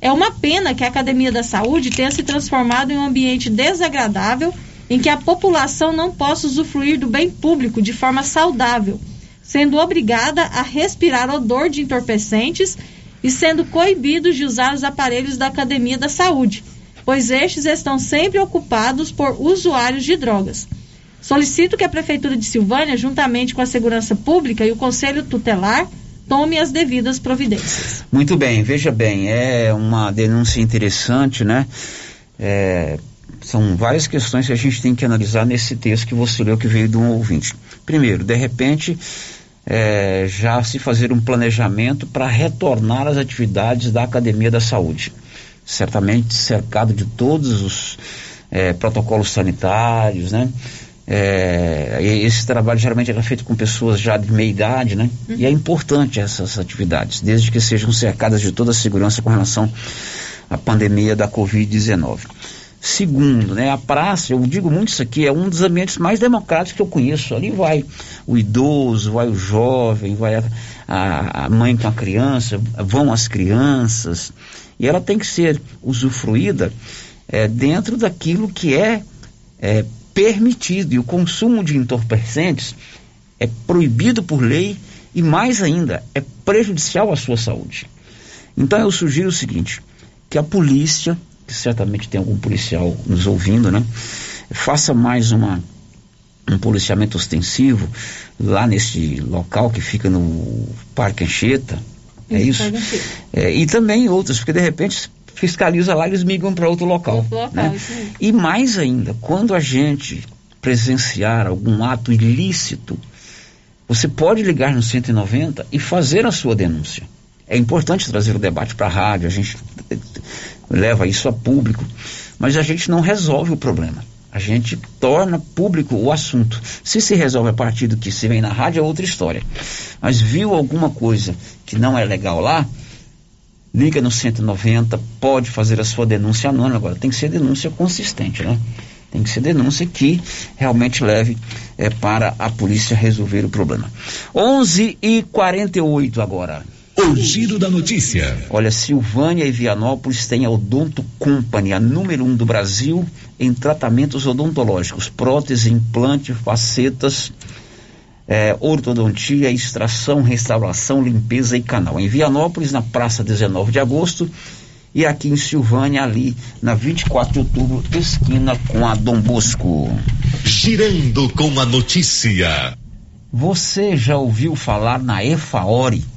É uma pena que a Academia da Saúde tenha se transformado em um ambiente desagradável em que a população não possa usufruir do bem público de forma saudável, sendo obrigada a respirar odor de entorpecentes e sendo coibidos de usar os aparelhos da Academia da Saúde, pois estes estão sempre ocupados por usuários de drogas. Solicito que a Prefeitura de Silvânia, juntamente com a Segurança Pública e o Conselho Tutelar, tome as devidas providências. Muito bem, veja bem, é uma denúncia interessante, né? É, são várias questões que a gente tem que analisar nesse texto que você leu que veio de um ouvinte. Primeiro, de repente, é, já se fazer um planejamento para retornar às atividades da Academia da Saúde. Certamente cercado de todos os é, protocolos sanitários, né? É, esse trabalho geralmente era feito com pessoas já de meia idade, né? E é importante essas atividades, desde que sejam cercadas de toda a segurança com relação à pandemia da Covid-19. Segundo, né, a praça, eu digo muito isso aqui, é um dos ambientes mais democráticos que eu conheço. Ali vai o idoso, vai o jovem, vai a, a, mãe com a criança, vão as crianças. E ela tem que ser usufruída é, dentro daquilo que é, é permitido. E o consumo de entorpecentes é proibido por lei e, mais ainda, é prejudicial à sua saúde. Então eu sugiro o seguinte: que a polícia, que certamente tem algum policial nos ouvindo, né? Faça mais uma, um policiamento ostensivo lá nesse local que fica no Parque Anchieta. É isso? É, e também outros, porque de repente fiscaliza lá, eles migram para outro local. Outro local, né? E mais ainda, quando a gente presenciar algum ato ilícito, você pode ligar no 190 e fazer a sua denúncia. É importante trazer o debate para a rádio, a gente leva isso a público, mas a gente não resolve o problema. A gente torna público o assunto. Se se resolve a partir do que se vem na rádio é outra história. Mas viu alguma coisa que não é legal lá, liga no 190, pode fazer a sua denúncia anônima. Agora, tem que ser denúncia consistente, né? Tem que ser denúncia que realmente leve é, para a polícia resolver o problema. 11 e 48 agora. O giro da notícia. Olha, Silvânia e Vianópolis têm a Odonto Company, a número um do Brasil em tratamentos odontológicos, prótese, implante, facetas, é, ortodontia, extração, restauração, limpeza e canal. Em Vianópolis, na Praça 19 de Agosto, e aqui em Silvânia, ali na 24 de outubro, esquina com a Dom Bosco. Girando com a notícia. Você já ouviu falar na EFAORE?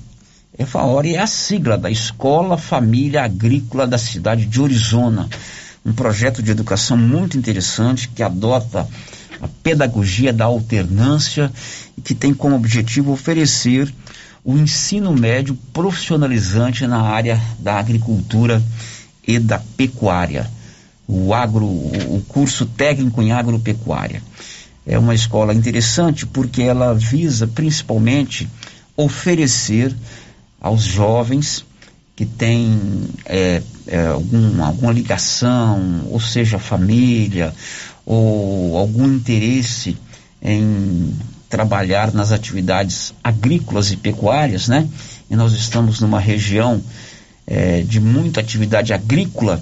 EFAORE é a sigla da Escola Família Agrícola da cidade de Orizona. Um projeto de educação muito interessante que adota a pedagogia da alternância e que tem como objetivo oferecer o ensino médio profissionalizante na área da agricultura e da pecuária, o agro, o curso técnico em agropecuária. é uma escola interessante porque ela visa principalmente oferecer aos jovens que têm é, é, algum, alguma ligação, ou seja, família, ou algum interesse em trabalhar nas atividades agrícolas e pecuárias, né? E nós estamos numa região é, de muita atividade agrícola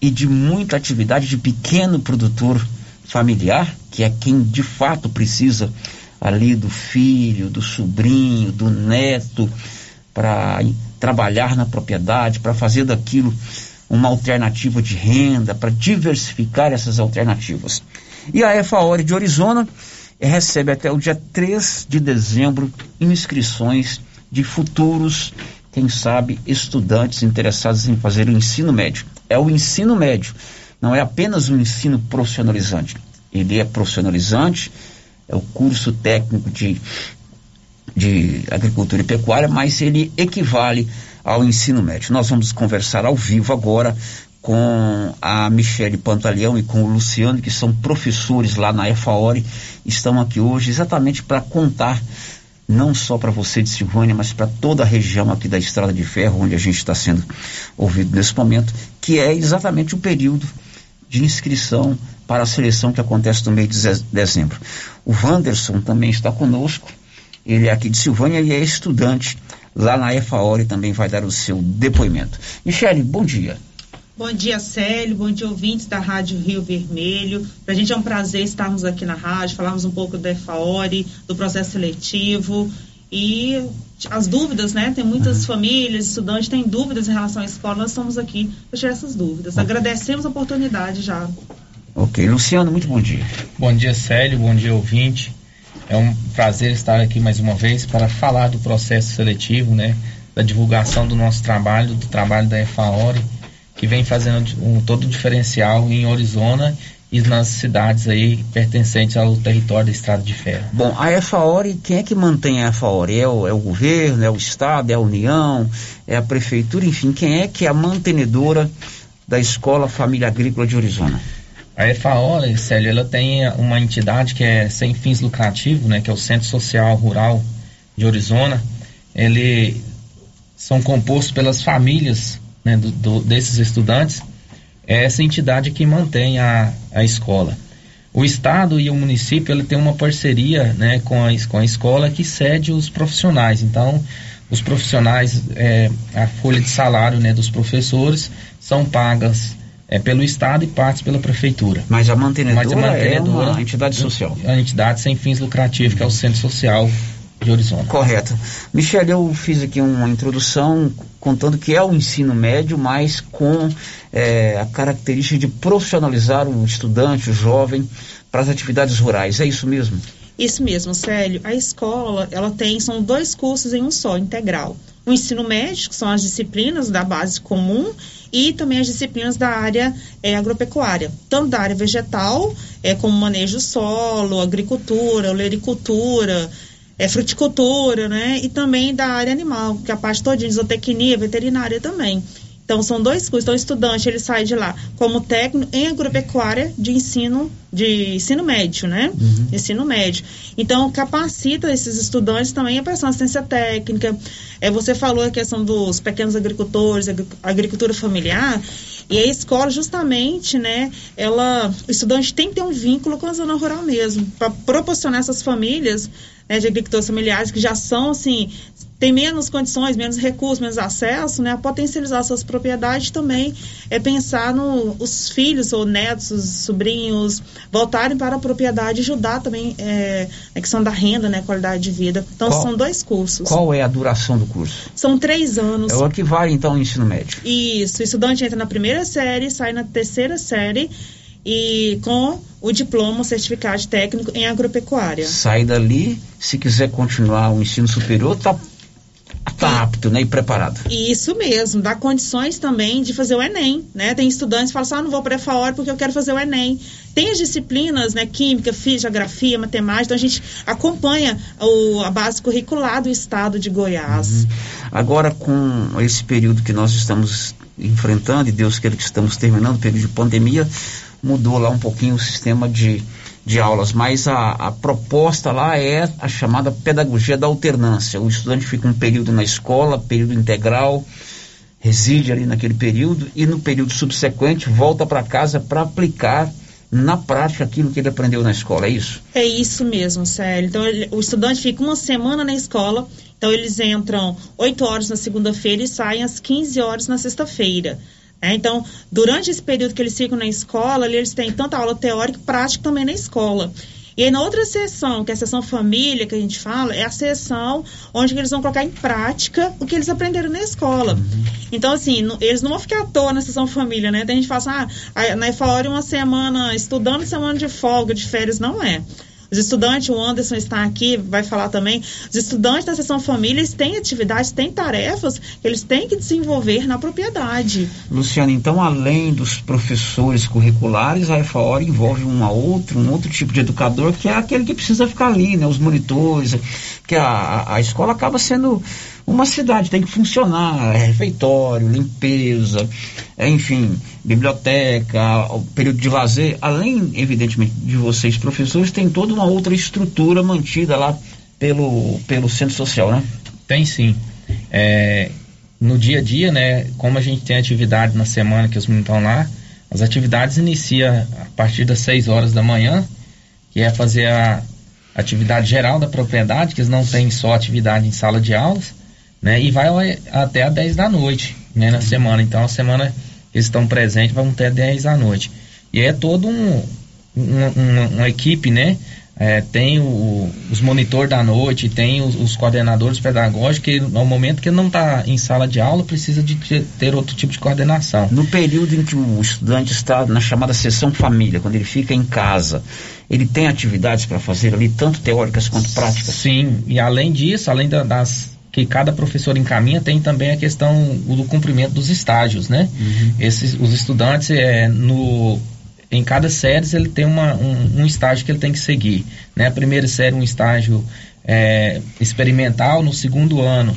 e de muita atividade de pequeno produtor familiar, que é quem de fato precisa ali do filho, do sobrinho, do neto, para trabalhar na propriedade, para fazer daquilo uma alternativa de renda, para diversificar essas alternativas. E a EFAORE de Arizona recebe até o dia 3 de dezembro inscrições de futuros, quem sabe, estudantes interessados em fazer o ensino médio. É o ensino médio, não é apenas um ensino profissionalizante. Ele é profissionalizante, é o curso técnico de, de agricultura e pecuária, mas ele equivale ao ensino médio. Nós vamos conversar ao vivo agora com a Michele Pantaleão e com o Luciano, que são professores lá na EFAORE, estão aqui hoje exatamente para contar, não só para você de Silvânia, mas para toda a região aqui da Estrada de Ferro, onde a gente está sendo ouvido nesse momento, que é exatamente o período de inscrição para a seleção que acontece no mês de dezembro. O Wanderson também está conosco, ele é aqui de Silvânia e é estudante lá na EFAORE, também vai dar o seu depoimento. Michele, bom dia. Bom dia, Célio. Bom dia, ouvintes da Rádio Rio Vermelho. Para a gente é um prazer estarmos aqui na rádio, falarmos um pouco da EFAORE, do processo seletivo e as dúvidas, né? Tem muitas uhum. famílias, estudantes têm dúvidas em relação à escola. Nós estamos aqui para tirar essas dúvidas. Uhum. Agradecemos a oportunidade já. Ok. Luciano, muito bom dia. Bom dia, Célio. Bom dia, ouvinte. É um prazer estar aqui mais uma vez para falar do processo seletivo, né? Da divulgação do nosso trabalho, do trabalho da EFAORE que vem fazendo um todo diferencial em Arizona e nas cidades aí pertencentes ao território da Estrada de Ferro. Bom, a EFAORE, quem é que mantém a EFAORE? É o, é o governo, é o Estado, é a União, é a Prefeitura, enfim, quem é que é a mantenedora da Escola Família Agrícola de Arizona? A EFAORE, Célio, ela tem uma entidade que é sem fins lucrativos, né, que é o Centro Social Rural de Arizona. Ele são compostos pelas famílias né, do, do, desses estudantes, é essa entidade que mantém a, a escola. O Estado e o município ele tem uma parceria né, com, a, com a escola que cede os profissionais. Então, os profissionais, é, a folha de salário né, dos professores são pagas é, pelo Estado e partes pela Prefeitura. Mas a mantenedora, Mas a mantenedora é uma entidade social. É uma entidade sem fins lucrativos, que é o Centro Social de Arizona. Correto. Michele, eu fiz aqui uma introdução contando que é o ensino médio, mas com é, a característica de profissionalizar o estudante, o jovem, para as atividades rurais. É isso mesmo? Isso mesmo, Célio. A escola, ela tem, são dois cursos em um só, integral. O ensino médio, que são as disciplinas da base comum, e também as disciplinas da área é, agropecuária, tanto da área vegetal, é, como manejo solo, agricultura, olericultura, é, fruticultura, né? E também da área animal, que é a parte toda de zootecnia, veterinária também. Então, são dois cursos. Então, o estudante, ele sai de lá como técnico em agropecuária de ensino, de ensino médio, né? Uhum. Ensino médio. Então, capacita esses estudantes também a prestar assistência técnica. É, você falou a questão dos pequenos agricultores, agricultura familiar. E a escola, justamente, né, ela, o estudante tem que ter um vínculo com a zona rural mesmo, para proporcionar essas famílias né, de agricultores familiares que já são, assim, tem menos condições, menos recursos, menos acesso, né, a potencializar suas propriedades também é pensar no os filhos ou netos, os sobrinhos voltarem para a propriedade e ajudar também é, a questão da renda, né, qualidade de vida. Então qual, são dois cursos. Qual é a duração do curso? São três anos. É o que vale então o ensino médio? Isso, o estudante entra na primeira série, sai na terceira série e com o diploma, o certificado técnico em agropecuária. Sai dali, se quiser continuar o ensino superior, está tá apto né, e preparado. Isso mesmo, dá condições também de fazer o Enem. Né? Tem estudantes que falam assim, ah, não vou para a FAOR porque eu quero fazer o Enem. Tem as disciplinas, né, química, física, geografia, matemática, então a gente acompanha o, a base curricular do estado de Goiás. Uhum. Agora, com esse período que nós estamos enfrentando, e Deus queira que estamos terminando, o período de pandemia, mudou lá um pouquinho o sistema de, de aulas, mas a, a proposta lá é a chamada pedagogia da alternância. O estudante fica um período na escola, período integral, reside ali naquele período e no período subsequente volta para casa para aplicar na prática aquilo que ele aprendeu na escola, é isso? É isso mesmo, Célio. Então, ele, o estudante fica uma semana na escola, então eles entram 8 horas na segunda-feira e saem às 15 horas na sexta-feira. É, então, durante esse período que eles ficam na escola, eles têm tanta aula teórica e prática também na escola. E aí, na outra sessão, que é a sessão família, que a gente fala, é a sessão onde eles vão colocar em prática o que eles aprenderam na escola. Uhum. Então, assim, eles não vão ficar à toa na sessão família, né? Tem gente que fala assim, ah, na EFAOR uma semana estudando, semana de folga, de férias, não é. Os estudantes, o Anderson está aqui, vai falar também. Os estudantes da sessão família, têm atividades, têm tarefas que eles têm que desenvolver na propriedade. Luciana, então, além dos professores curriculares, a EFAOR envolve uma outra, um outro tipo de educador, que é aquele que precisa ficar ali, né? Os monitores, que a, a escola acaba sendo uma cidade tem que funcionar, é refeitório, limpeza, é, enfim, biblioteca, o período de lazer, além, evidentemente, de vocês, professores, tem toda uma outra estrutura mantida lá pelo, pelo centro social, né? Tem sim. É, no dia a dia, né, como a gente tem atividade na semana que os meninos estão lá, as atividades iniciam a partir das 6 horas da manhã, que é fazer a atividade geral da propriedade, que eles não têm só atividade em sala de aulas, né? E vai até a 10 da noite, né? Na semana. Então, a semana eles estão presentes, vão até 10 da noite. E é todo um, um uma, uma, equipe, né? É, tem o, os monitores da noite, tem os, os, coordenadores pedagógicos, que no momento que ele não está em sala de aula, precisa de ter, ter, outro tipo de coordenação. No período em que o estudante está na chamada sessão família, quando ele fica em casa, ele tem atividades para fazer ali, tanto teóricas quanto práticas? Sim, e além disso, além da, das que cada professor encaminha tem também a questão do cumprimento dos estágios, né? Uhum. Esses, os estudantes, é, no, em cada série, ele tem uma, um, um, estágio que ele tem que seguir. Né? A primeira série, um estágio é, experimental, no segundo ano,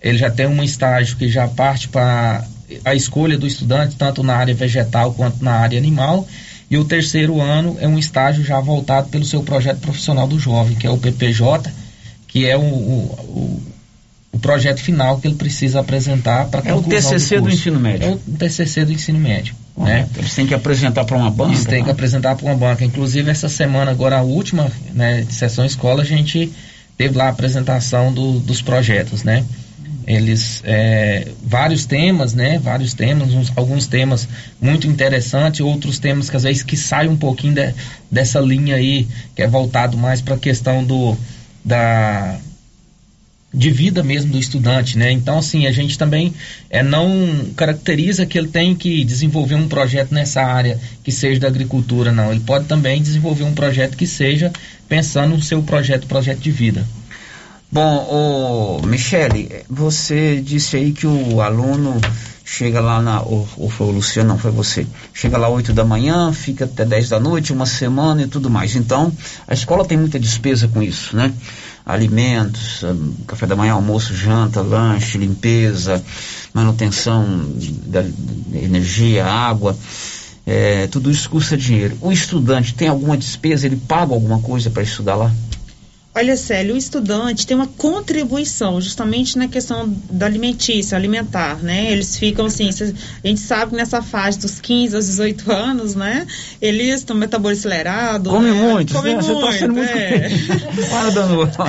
ele já tem um estágio que já parte para a escolha do estudante, tanto na área vegetal quanto na área animal. E o terceiro ano é um estágio já voltado pelo seu projeto profissional do jovem, que é o PPJ, que é o, o, o projeto final que ele precisa apresentar para É o TCC do, do, ensino médio. É o TCC do ensino médio. né? Eles têm que apresentar para uma banca? Eles têm que apresentar para uma banca. Inclusive, essa semana, agora a última né, de sessão escola, a gente teve lá a apresentação do, dos projetos, né? Eles, é, vários temas, né? Vários temas, uns, alguns temas muito interessantes, outros temas que às vezes que saem um pouquinho de, dessa linha aí, que é voltado mais para a questão do, da, de vida mesmo do estudante, né? Então, assim, a gente também é, não caracteriza que ele tem que desenvolver um projeto nessa área que seja da agricultura, não. Ele pode também desenvolver um projeto que seja pensando no seu projeto, projeto de vida. Bom, o Michele, você disse aí que o aluno chega lá na. Ou, ou foi o Luciano, não, foi você. Chega lá 8 da manhã, fica até 10 da noite, uma semana e tudo mais. Então, a escola tem muita despesa com isso, né? Alimentos, hum, café da manhã, almoço, janta, lanche, limpeza, manutenção da energia, água. É, tudo isso custa dinheiro. O estudante tem alguma despesa? Ele paga alguma coisa para estudar lá? Olha, Célio, o estudante tem uma contribuição justamente na questão da alimentícia, alimentar, né? Eles ficam assim, a gente sabe que nessa fase dos 15 aos 18 anos, né? Eles têm metabolismo acelerado. Come né? muito, come né? muito. Você tá sendo muito... É.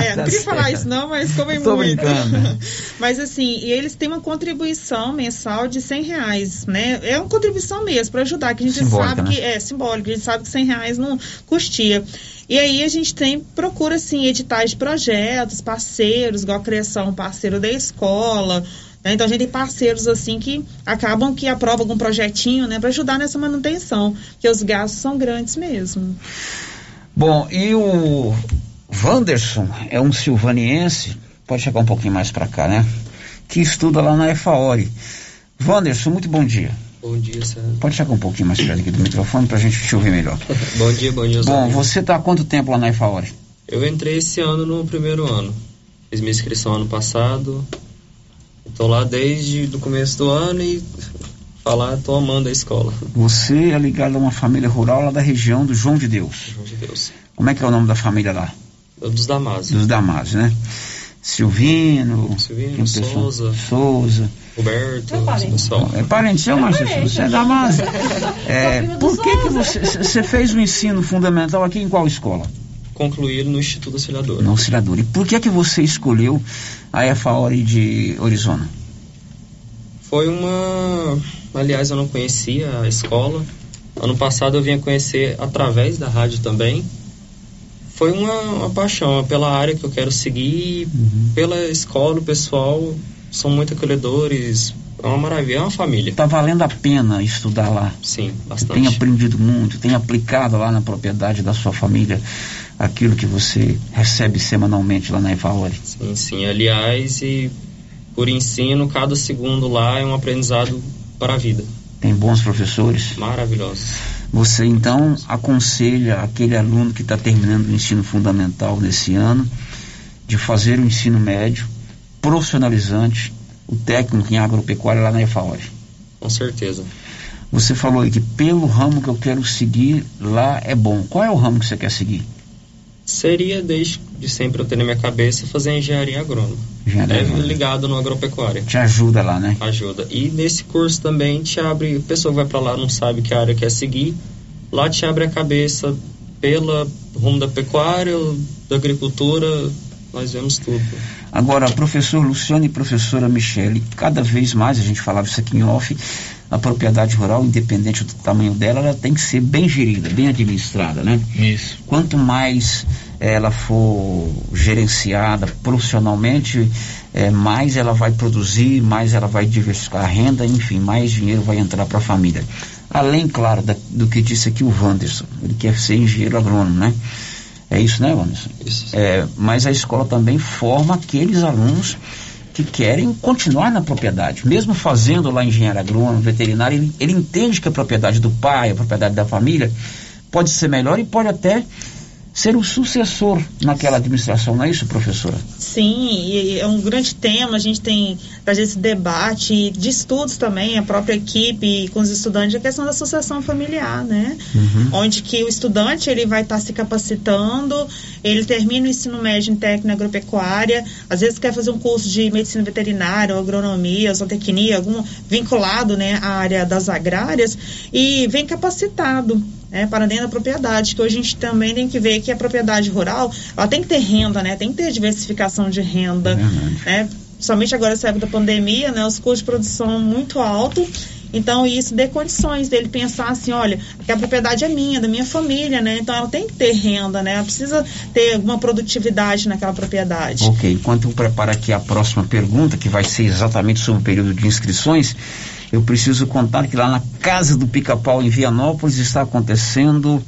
[LAUGHS] [LAUGHS] é, não queria falar isso não, mas comem muito. brincando. [LAUGHS] mas assim, e eles têm uma contribuição mensal de 100 reais, né? É uma contribuição mesmo para ajudar, que a gente Simbólica, sabe né? que é simbólico, a gente sabe que 100 reais não custia. E aí a gente tem, procura assim, editais de projetos, parceiros, igual a criação, parceiro da escola. Né? Então a gente tem parceiros assim que acabam que aprovam algum projetinho, né, para ajudar nessa manutenção, porque os gastos são grandes mesmo. Bom, e o Wanderson é um silvaniense, pode chegar um pouquinho mais para cá, né? Que estuda lá na EFAORE. Wanderson, muito bom dia. Bom dia, Sérgio. Pode chegar um pouquinho mais perto aqui do microfone para a gente te ouvir melhor. [LAUGHS] bom dia, bom dia. Bom, você está há quanto tempo lá na EFAORE? Eu entrei esse ano no primeiro ano. Fiz minha inscrição ano passado. Estou lá desde o começo do ano e Falar, tô amando a escola. Você é ligado a uma família rural lá da região do João de Deus. João de Deus. Como é que é o nome da família lá? Dos Damasos. Dos Damasos, né? Silvino, Silvino, pessoal? Souza. Souza. Roberto, esse pessoal. É parente seu, Márcio? Você é Damaso. É, por que que você, você fez o ensino fundamental aqui em qual escola? Concluir no Instituto Auxiliador. No Auxiliador. E por que que você escolheu a EFAORI de Arizona? Foi uma. Aliás, eu não conhecia a escola. Ano passado eu vinha conhecer através da rádio também. Foi uma, uma paixão pela área que eu quero seguir, Uhum. pela escola, o pessoal são muito acolhedores. É uma maravilha, é uma família. Tá valendo a pena estudar lá? Sim, bastante. tem aprendido muito, tem aplicado lá na propriedade da sua família aquilo que você recebe semanalmente lá na EFAORI. Sim, sim. Aliás, e por ensino, cada segundo lá é um aprendizado para a vida. Tem bons professores. Maravilhosos. Você então aconselha aquele aluno que está terminando o ensino fundamental nesse ano de fazer o ensino médio profissionalizante, o técnico em agropecuária lá na EFAORI. Com certeza. Você falou aí que pelo ramo que eu quero seguir lá é bom. Qual é o ramo que você quer seguir? Seria, desde de sempre eu ter na minha cabeça, fazer engenharia agrônoma. Engenharia é agrônoma. ligado no agropecuária. Te ajuda lá, né? Ajuda. E nesse curso também te abre, a pessoa vai para lá não sabe que área quer seguir, lá te abre a cabeça pela rumo da pecuária, da agricultura, nós vemos tudo. Agora, professor Luciano e professora Michele, cada vez mais, a gente falava isso aqui em off, a propriedade rural, independente do tamanho dela, ela tem que ser bem gerida, bem administrada, né? Isso. Quanto mais ela for gerenciada profissionalmente, eh, mais ela vai produzir, mais ela vai diversificar a renda, enfim, mais dinheiro vai entrar para a família. Além, claro, da- do que disse aqui o Wanderson, ele quer ser engenheiro agrônomo, né? É isso, né, Wanderson? Isso. É, mas a escola também forma aqueles alunos que querem continuar na propriedade. Mesmo fazendo lá engenheiro agrônomo, veterinário, ele, ele entende que a propriedade do pai, a propriedade da família, pode ser melhor e pode até ser o sucessor naquela administração, não é isso, professora? Sim, é um grande tema. A gente tem trazido esse debate de estudos também, a própria equipe com os estudantes, a questão da associação familiar, né? Onde que o estudante ele vai estar se capacitando, ele termina o ensino médio em técnica agropecuária, às vezes quer fazer um curso de medicina veterinária, ou agronomia, zootecnia, algum vinculado, né, à área das agrárias e vem capacitado. Né, para dentro da propriedade, que hoje a gente também tem que ver que a propriedade rural, ela tem que ter renda, né, tem que ter diversificação de renda, né, somente agora essa época da pandemia, né, os custos de produção muito altos, então isso dê condições dele pensar assim, olha, que a propriedade é minha, da minha família, né, então ela tem que ter renda, né, ela precisa ter alguma produtividade naquela propriedade. Ok, enquanto eu preparo aqui a próxima pergunta, que vai ser exatamente sobre o período de inscrições, eu preciso contar que lá na Casa do Pica-Pau, em Vianópolis, está acontecendo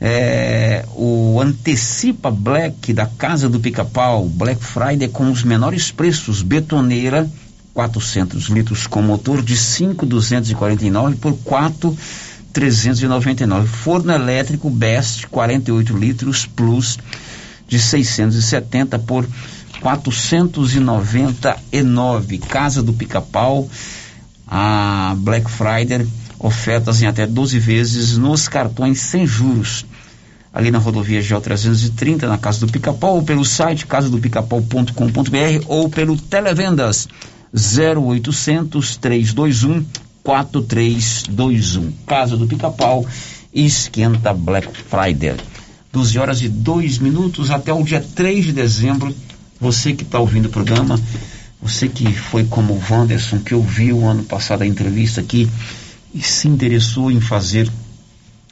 é, o Antecipa Black da Casa do Pica-Pau, Black Friday com os menores preços, betoneira 400 litros com motor de 5,249 por 4,399. Forno elétrico Best 48 litros plus de 670 por 499. Casa do Pica-Pau, a Black Friday, ofertas em até 12 vezes nos cartões sem juros. Ali na rodovia GO 330, na Casa do Pica-Pau, ou pelo site casadopicapau.com.br ou pelo Televendas 0800 321 4321. Casa do Pica-Pau, esquenta Black Friday. 12 horas e 2 minutos até o dia 3 de dezembro. Você que está ouvindo o programa, você que foi como o Wanderson, que ouviu ano passado a entrevista aqui e se interessou em fazer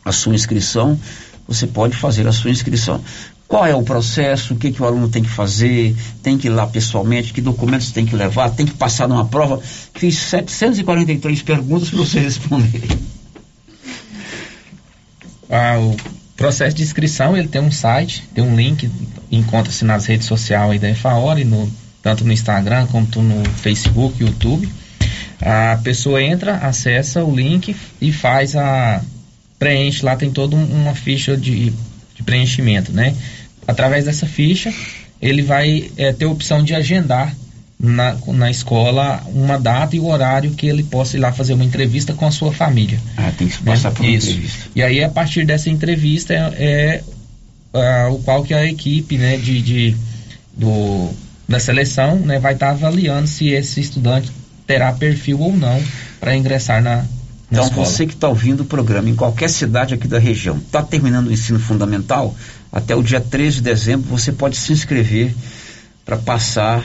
a sua inscrição, você pode fazer a sua inscrição. Qual é o processo? O que, que o aluno tem que fazer? Tem que ir lá pessoalmente? Que documentos tem que levar? Tem que passar numa prova? Fiz 743 perguntas para você responder. [LAUGHS] Ah, o processo de inscrição ele tem um site, tem um link, encontra-se nas redes sociais aí da EFAORE, no, tanto no Instagram como no Facebook, YouTube. A pessoa entra, acessa o link e faz a. preenche lá, tem toda um- uma ficha de, de preenchimento, né? Através dessa ficha, ele vai eh, ter a opção de agendar na, na escola uma data e o horário que ele possa ir lá fazer uma entrevista com a sua família. Ah, tem que passar por uma Isso. entrevista. E aí, a partir dessa entrevista, é, é, ah, o qual que a equipe né, de, de- do, da seleção né, vai estar avaliando se esse estudante terá perfil ou não para ingressar na, Então, escola. você que está ouvindo o programa em qualquer cidade aqui da região, está terminando o ensino fundamental, até o dia 13 de dezembro você pode se inscrever para passar,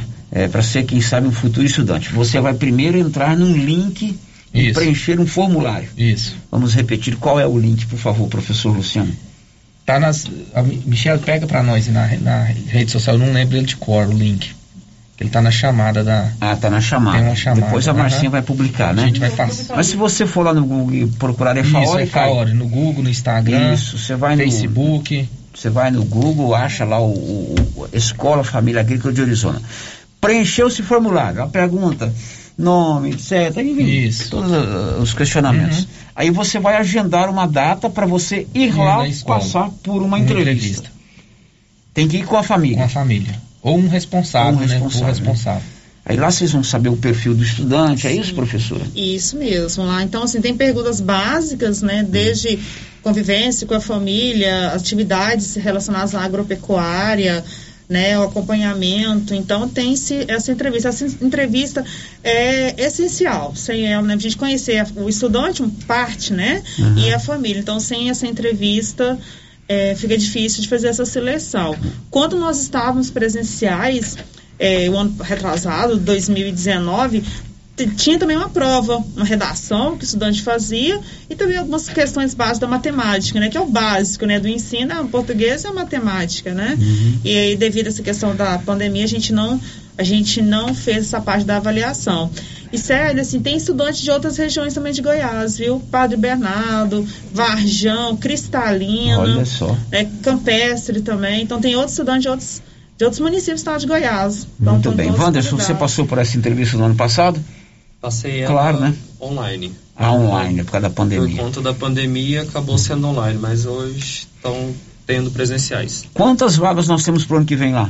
para ser, quem sabe, um futuro estudante. Você vai primeiro entrar num link e Isso. preencher um formulário. Isso. Vamos repetir qual é o link, por favor, professor Luciano. Tá nas. A Mi- Michelle pega para nós na, na rede social, eu não lembro ele de cor, o link. Ele tá na chamada da. Ah, tá na chamada. Chamada. Depois a Marcinha aham. vai publicar, né? A gente vai passar. Mas se você for lá no Google e procurar Isso, EFAORE, é no Google, no Instagram, Isso, você vai no Facebook. Você vai no Google, acha lá o, o- o Escola Família Agrícola de Arizona. Preencheu esse formulário, a pergunta, nome, etc. Enfim, todos uh, os questionamentos. Uhum. Aí você vai agendar uma data para você ir Ir lá passar por uma Uma entrevista. entrevista. Tem que ir com a família. Com a família. Ou um responsável, Ou um né? responsável, né? responsável. Aí lá vocês vão saber o perfil do estudante, é isso, professora? Isso mesmo, lá. Então, assim, tem perguntas básicas, né? Desde convivência com a família, atividades relacionadas à agropecuária, né? O acompanhamento. Então, tem-se essa entrevista. Essa entrevista é essencial. Sem ela, né? A gente conhecer o estudante, um parte, né? Uhum. E a família. Então, sem essa entrevista, é, fica difícil de fazer essa seleção. Quando nós estávamos presenciais, é, o ano retrasado, 2019, t- tinha também uma prova, uma redação que o estudante fazia e também algumas questões básicas da matemática, né? Que é o básico, né? Do ensino, ah, o português é a matemática, né? E aí, devido a essa questão da pandemia, a gente não, a gente não fez essa parte da avaliação. E sério, assim, tem estudantes de outras regiões também de Goiás, viu? Padre Bernardo, Varjão, Cristalina, Olha só. né? Campestre também. Então tem outros estudantes de outros, de outros municípios do estado de Goiás. Então, Muito bem. Wanderson, você passou por essa entrevista no ano passado? Passei ela Claro, né? online. Ah, online, por causa da Por pandemia. conta da pandemia acabou sendo online, mas hoje estão tendo presenciais. Quantas vagas nós temos pro ano que vem lá?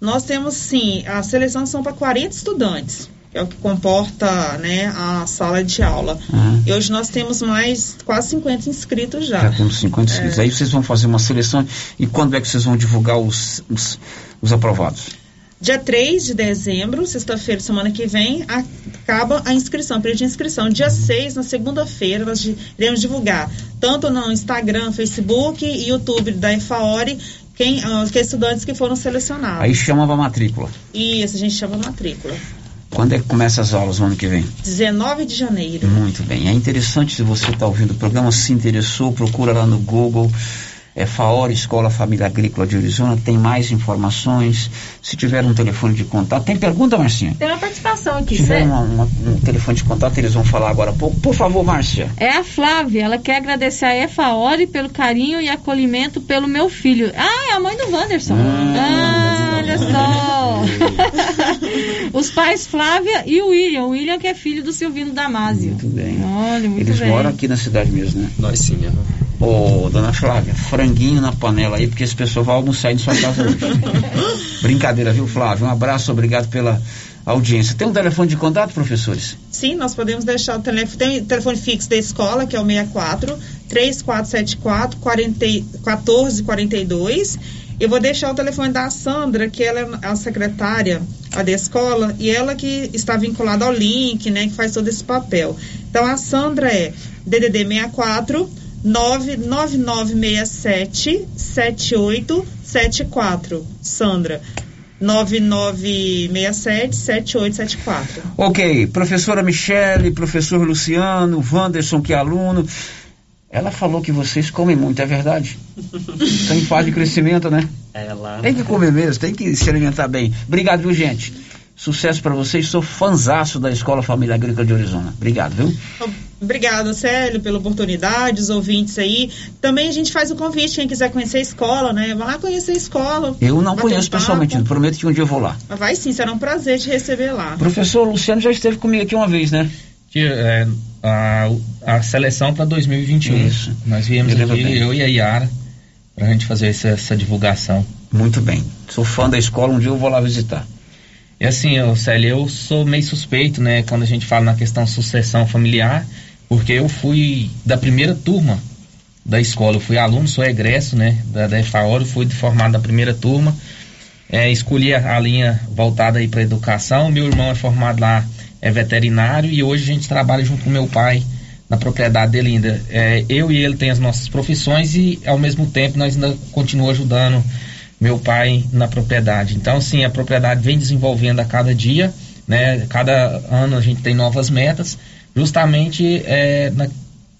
Nós temos, sim, a seleção são para 40 estudantes, que é o que comporta né, a sala de aula. Uhum. E hoje nós temos mais quase 50 inscritos já. Já temos 50 inscritos. É. Aí vocês vão fazer uma seleção. E quando é que vocês vão divulgar os, os, os aprovados? Dia 3 de dezembro, sexta-feira, semana que vem, a- acaba a inscrição, período de inscrição. Dia 6, na segunda-feira, nós iremos divulgar, tanto no Instagram, Facebook e YouTube da EFAORE, quem, ah, os que estudantes que foram selecionados. Aí chama pra matrícula. Isso, a gente chama matrícula. Quando é que começa as aulas no ano que vem? 19 de janeiro. Muito bem. É interessante se você está ouvindo o programa, se interessou, procura lá no Google. É FAOR, Escola Família Agrícola de Arizona, tem mais informações. Se tiver um telefone de contato. Tem pergunta, Marcinha? Tem uma participação aqui, Se tiver uma- uma- um telefone de contato, eles vão falar agora há pouco. Por favor, Márcia. É a Flávia, ela quer agradecer a EFAORE pelo carinho e acolhimento pelo meu filho. Ah, é a mãe do Wanderson. Ah, olha só. [LAUGHS] Os pais Flávia e o William. O William que é filho do Silvino Damásio. Muito bem. Olha, muito Eles bem. moram aqui na cidade mesmo, né? Nós sim, Ô, dona Flávia, franguinho na panela aí, porque esse pessoal vai almoçar em sua casa hoje. [LAUGHS] Brincadeira, viu, Flávio? Um abraço, obrigado pela audiência. Tem um telefone de contato, professores? Sim, nós podemos deixar o telefone, tem o telefone fixo da escola, que é o 64 3474 40 1442. Eu vou deixar o telefone da Sandra, que ela é a secretária da escola, e ela que está vinculada ao link, né, que faz todo esse papel. Então a Sandra é DDD 64 99967 7874. Sandra 9967 7874. Ok, professora Michele, professor Luciano, Wanderson, que é aluno. Ela falou que vocês comem muito, é verdade? [LAUGHS] Estão em fase de crescimento, né? Ela. Tem que comer mesmo, tem que se alimentar bem. Obrigado, viu, gente? Sucesso para vocês. Sou fanzaço da Escola Família Agrícola de Arizona. Obrigado, viu? Obrigada, Célio, pela oportunidade, os ouvintes aí. Também a gente faz o convite, quem quiser conhecer a escola, né? Vai lá conhecer a escola. Eu não conheço um pessoalmente, prometo que um dia eu vou lá. Mas vai sim, será um prazer te receber lá. Professor Luciano já esteve comigo aqui uma vez, né? Que, é, a, a seleção para 2021. Isso. Nós viemos Eu aqui, eu e a Yara, para a gente fazer essa, essa divulgação. Muito bem. Sou fã da escola, um dia eu vou lá visitar. E assim, eu, Célio, eu sou meio suspeito, né, quando a gente fala na questão sucessão familiar, porque eu fui da primeira turma da escola, eu fui aluno, sou egresso, né, da, da FAOR, fui formado da primeira turma, é, escolhi a, a, linha voltada aí para educação, meu irmão é formado lá, é veterinário, e hoje a gente trabalha junto com meu pai na propriedade dele ainda. É, eu e ele tem as nossas profissões e, ao mesmo tempo, nós ainda continuamos ajudando meu pai na propriedade. Então, sim, a propriedade vem desenvolvendo a cada dia, né? Cada ano a gente tem novas metas, justamente é, na,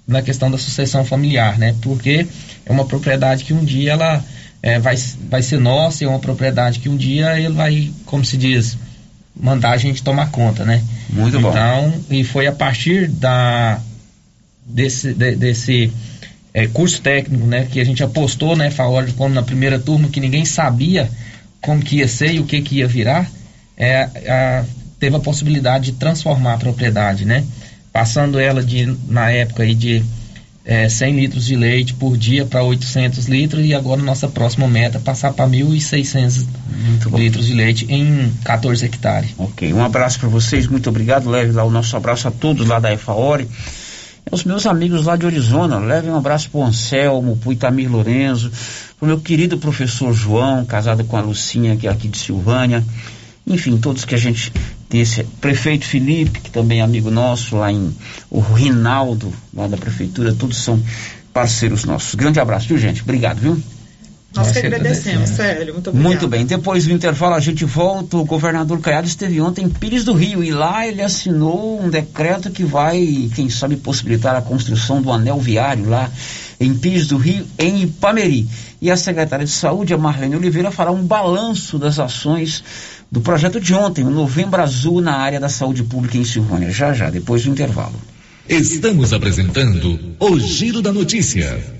na questão da sucessão familiar, né? Porque é uma propriedade que um dia ela é, vai, vai ser nossa, é uma propriedade que um dia ele vai, como se diz, mandar a gente tomar conta, né? Muito bom. Então, e foi a partir da desse, de, desse é, curso técnico, né, que a gente apostou, né, Faord, como na primeira turma, que ninguém sabia como que ia ser e o que que ia virar, é, a, teve a possibilidade de transformar a propriedade, né, passando ela de, na época aí de é, 100 litros de leite por dia para 800 litros e agora nossa próxima meta é passar para 1.600 litros de leite em 14 hectares. Ok, um abraço para vocês, muito obrigado, leve lá o nosso abraço a todos lá da EFAORE os meus amigos lá de Arizona, levem um abraço pro Anselmo, pro Itamir Lorenzo, pro meu querido professor João, casado com a Lucinha, que é aqui de Silvânia. Enfim, todos que a gente tem esse prefeito Felipe, que também é amigo nosso, lá em o Rinaldo, lá da prefeitura, todos são parceiros nossos. Grande abraço, viu, gente? Obrigado, viu? Nós que agradecemos, sério, muito obrigado. Muito bem, depois do intervalo a gente volta. O governador Caiado esteve ontem em Pires do Rio e lá ele assinou um decreto que vai, quem sabe, possibilitar a construção do anel viário lá em Pires do Rio, em Ipameri. E a secretária de Saúde, a Marlene Oliveira, fará um balanço das ações do projeto de ontem, o Novembro Azul na área da saúde pública em Silvânia. Já já, depois do intervalo. Estamos apresentando o Giro da Notícia.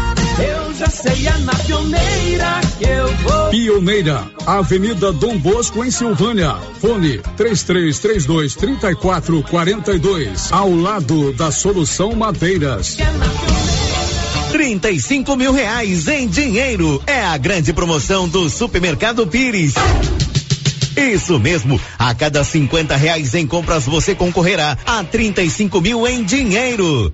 Eu já sei, é na pioneira que eu vou. Pioneira, Avenida Dom Bosco, em Silvânia. Fone 3332 3442. Ao lado da Solução Madeiras. 35 mil reais em dinheiro. É a grande promoção do Supermercado Pires. Isso mesmo, a cada 50 reais em compras você concorrerá a 35 mil em dinheiro.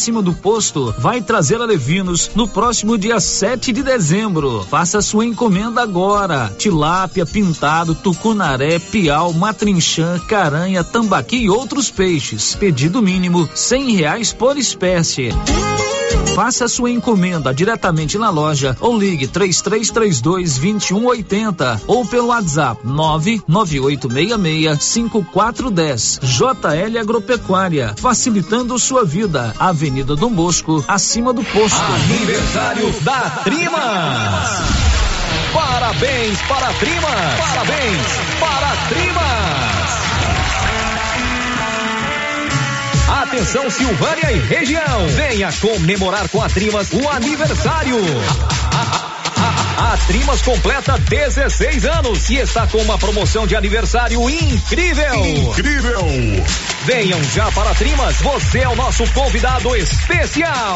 acima do posto, vai trazer a Levinos no próximo dia 7 de dezembro. Faça sua encomenda agora. Tilápia, pintado, tucunaré, piau, matrinchã, caranha, tambaqui e outros peixes. Pedido mínimo cem reais por espécie. Faça sua encomenda diretamente na loja ou ligue 3332 2180 ou pelo WhatsApp 99866 5410. JL Agropecuária, facilitando sua vida. Avenida Dom Bosco, acima do posto. Aniversário da Trimas. Parabéns para a Trimas. Parabéns para a Trimas. Atenção Silvânia e região. Venha comemorar com a Trimas o aniversário. A, Trimas completa 16 anos e está com uma promoção de aniversário incrível. Incrível! Venham já para a Trimas, você é o nosso convidado especial.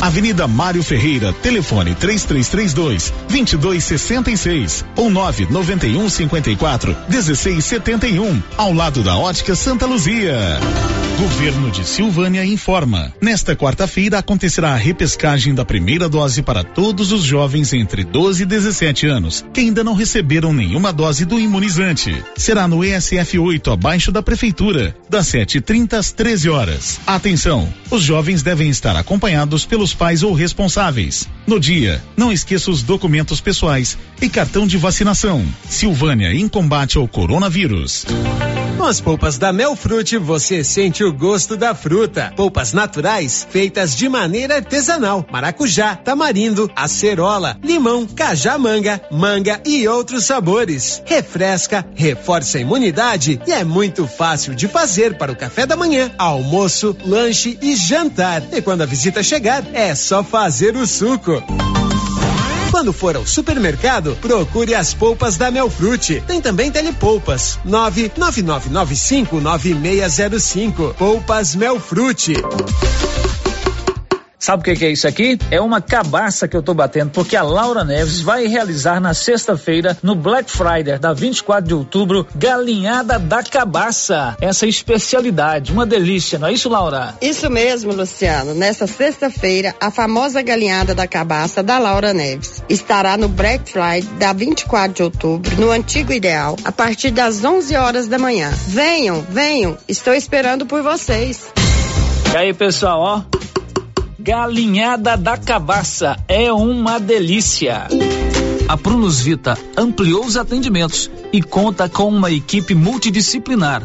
Avenida Mário Ferreira, telefone 3332 2266 ou 991 54 1671, ao lado da Ótica Santa Luzia. Governo de Silvânia informa. Nesta quarta-feira acontecerá a repescagem da primeira dose para todos os jovens entre 12 e 17 anos que ainda não receberam nenhuma dose do imunizante. Será no ESF 8, abaixo da prefeitura, das 7h30 às 13 horas. Atenção! Os jovens devem estar acompanhados pelos pais ou responsáveis. No dia, não esqueça os documentos pessoais e cartão de vacinação. Silvânia em combate ao coronavírus. Com as polpas da Melfrute, você sente o gosto da fruta. Polpas naturais, feitas de maneira artesanal. Maracujá, tamarindo, acerola, limão, cajá-manga, manga e outros sabores. Refresca, reforça a imunidade e é muito fácil de fazer para o café da manhã, almoço, lanche e jantar. E quando a visita chegar, é só fazer o suco. Quando for ao supermercado, procure as polpas da Melfrute. Tem também telepolpas. 999959605. Polpas Melfrute. Sabe o que, que, é isso aqui? É uma cabaça que eu tô batendo, porque a Laura Neves vai realizar na sexta-feira, no Black Friday da 24 de outubro, galinhada da cabaça. Essa especialidade, uma delícia, não é isso, Laura? Isso mesmo, Luciano. Nesta sexta-feira, a famosa galinhada da cabaça da Laura Neves estará no Black Friday da 24 de outubro, no Antigo Ideal, a partir das 11 horas da manhã. Venham, venham, estou esperando por vocês. E aí, pessoal, ó. Galinhada da Cabaça é uma delícia. A Prunus Vita ampliou os atendimentos e conta com uma equipe multidisciplinar,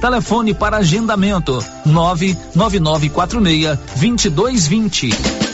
Telefone para agendamento: 99946 2220.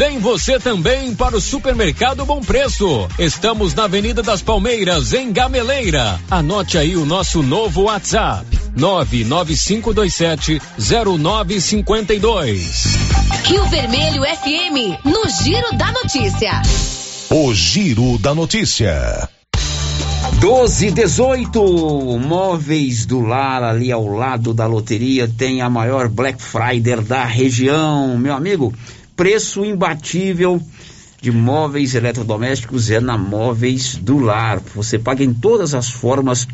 Vem você também para o Supermercado Bom Preço. Estamos na Avenida das Palmeiras, em Gameleira. Anote aí o nosso novo WhatsApp: 995270952. Rio Vermelho FM, no Giro da Notícia. O Giro da Notícia. 12 18 Móveis do Lar, ali ao lado da loteria, tem a maior Black Friday da região. Meu amigo, preço imbatível de móveis eletrodomésticos é na Móveis do Lar. Você paga em todas as formas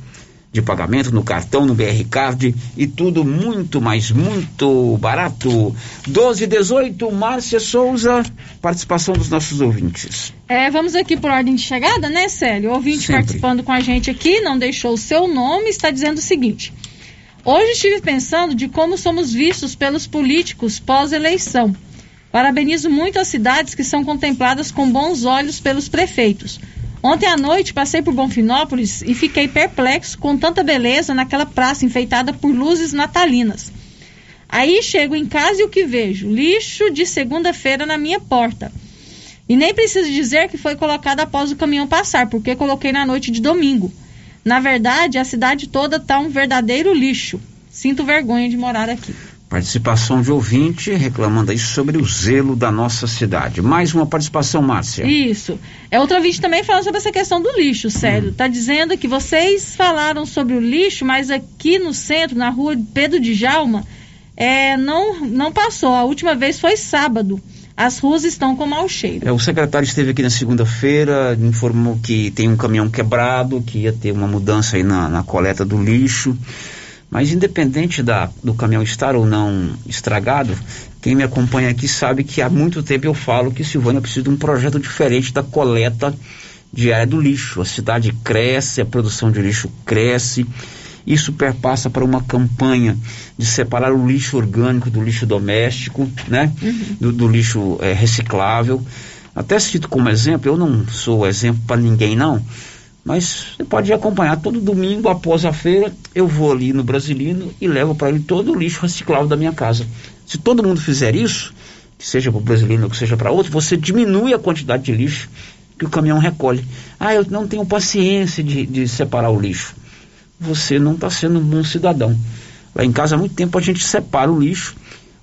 de pagamento no cartão, no BR Card e tudo muito, mas muito barato. 12 18 Márcia Souza, participação dos nossos ouvintes. É, vamos aqui por ordem de chegada, né, Célio? O ouvinte Sempre. participando com a gente aqui, não deixou o seu nome, está dizendo o seguinte. Hoje estive pensando de como somos vistos pelos políticos pós-eleição. Parabenizo muito as cidades que são contempladas com bons olhos pelos prefeitos. Ontem à noite passei por Bonfinópolis e fiquei perplexo com tanta beleza naquela praça enfeitada por luzes natalinas. Aí chego em casa e o que vejo? Lixo de segunda-feira na minha porta. E nem preciso dizer que foi colocado após o caminhão passar, porque coloquei na noite de domingo. Na verdade, a cidade toda está um verdadeiro lixo. Sinto vergonha de morar aqui. Participação de ouvinte reclamando aí sobre o zelo da nossa cidade. Mais uma participação, Márcia. Isso. É outro ouvinte também falando sobre essa questão do lixo, sério. Tá dizendo que vocês falaram sobre o lixo, mas aqui no centro, na rua Pedro de Jalma, é, não, não passou. A última vez foi sábado. As ruas estão com mau cheiro. É, o secretário esteve aqui na segunda-feira, informou que tem um caminhão quebrado, que ia ter uma mudança aí na, na coleta do lixo. Mas independente da, do caminhão estar ou não estragado, quem me acompanha aqui sabe que há muito tempo eu falo que Silvânia precisa de um projeto diferente da coleta diária do lixo. A cidade cresce, a produção de lixo cresce. Isso perpassa para uma campanha de separar o lixo orgânico do lixo doméstico, né? Do, do lixo eh, reciclável. Até cito como exemplo, eu não sou exemplo para ninguém não, mas você pode acompanhar todo domingo após a feira, eu vou ali no Brasilino e levo para ele todo o lixo reciclável da minha casa. Se todo mundo fizer isso, que seja para o Brasilino ou que seja para outro, você diminui a quantidade de lixo que o caminhão recolhe. Ah, eu não tenho paciência de, de separar o lixo. Você não está sendo um bom cidadão. Lá em casa há muito tempo a gente separa o lixo,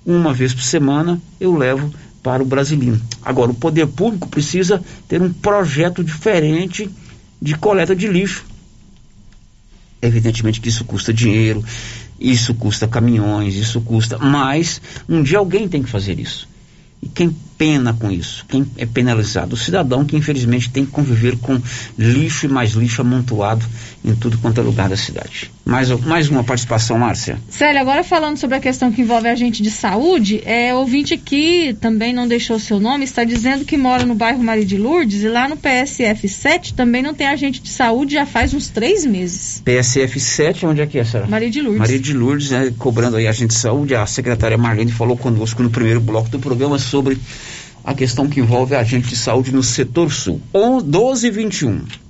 uma vez por semana eu levo para o Brasilino. Agora, o poder público precisa ter um projeto diferente de coleta de lixo. Evidentemente que isso custa dinheiro, isso custa caminhões, isso custa, mas um dia alguém tem que fazer isso. E quem pena com isso? Quem é penalizado? O cidadão que infelizmente tem que conviver com lixo e mais lixo amontoado em tudo quanto é lugar da cidade. Mais, mais uma participação, Márcia. Célia, agora falando sobre a questão que envolve a gente de saúde, é, ouvinte aqui também não deixou seu nome, está dizendo que mora no bairro Maria de Lourdes e lá no PSF 7 também não tem agente de saúde já faz uns três meses. PSF 7, onde é que é, senhora? Maria de Lourdes. Maria de Lourdes, né, cobrando aí agente de saúde. A secretária Marlene falou conosco no primeiro bloco do programa sobre a questão que envolve agente de saúde no setor sul. 12 e 21.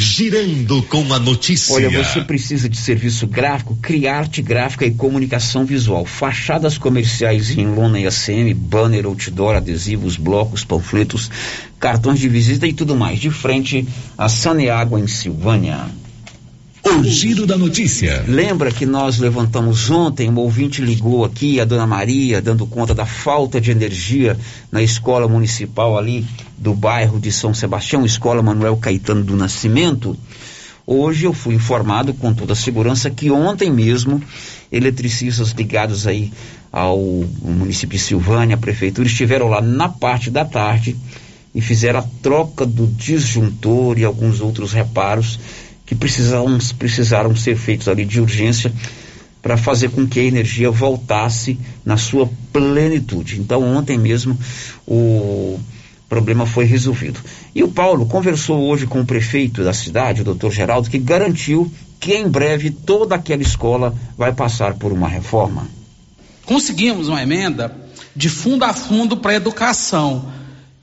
Girando com a notícia. Olha, você precisa de serviço gráfico, criar arte gráfica e comunicação visual. Fachadas comerciais em lona e ACM, banner, outdoor, adesivos, blocos, panfletos, cartões de visita e tudo mais. De frente a Saneágua, em Silvânia. O giro da notícia. Lembra que nós levantamos ontem, um ouvinte ligou aqui, a dona Maria, dando conta da falta de energia na escola municipal ali do bairro de São Sebastião, Escola Manuel Caetano do Nascimento. Hoje eu fui informado com toda a segurança que ontem mesmo eletricistas ligados aí ao município de Silvânia, a prefeitura, estiveram lá na parte da tarde e fizeram a troca do disjuntor e alguns outros reparos que precisaram, precisaram ser feitos ali de urgência para fazer com que a energia voltasse na sua plenitude. Então, ontem mesmo o problema foi resolvido. E o Paulo conversou hoje com o prefeito da cidade, o doutor Geraldo, que garantiu que em breve toda aquela escola vai passar por uma reforma. Conseguimos uma emenda de fundo a fundo para a educação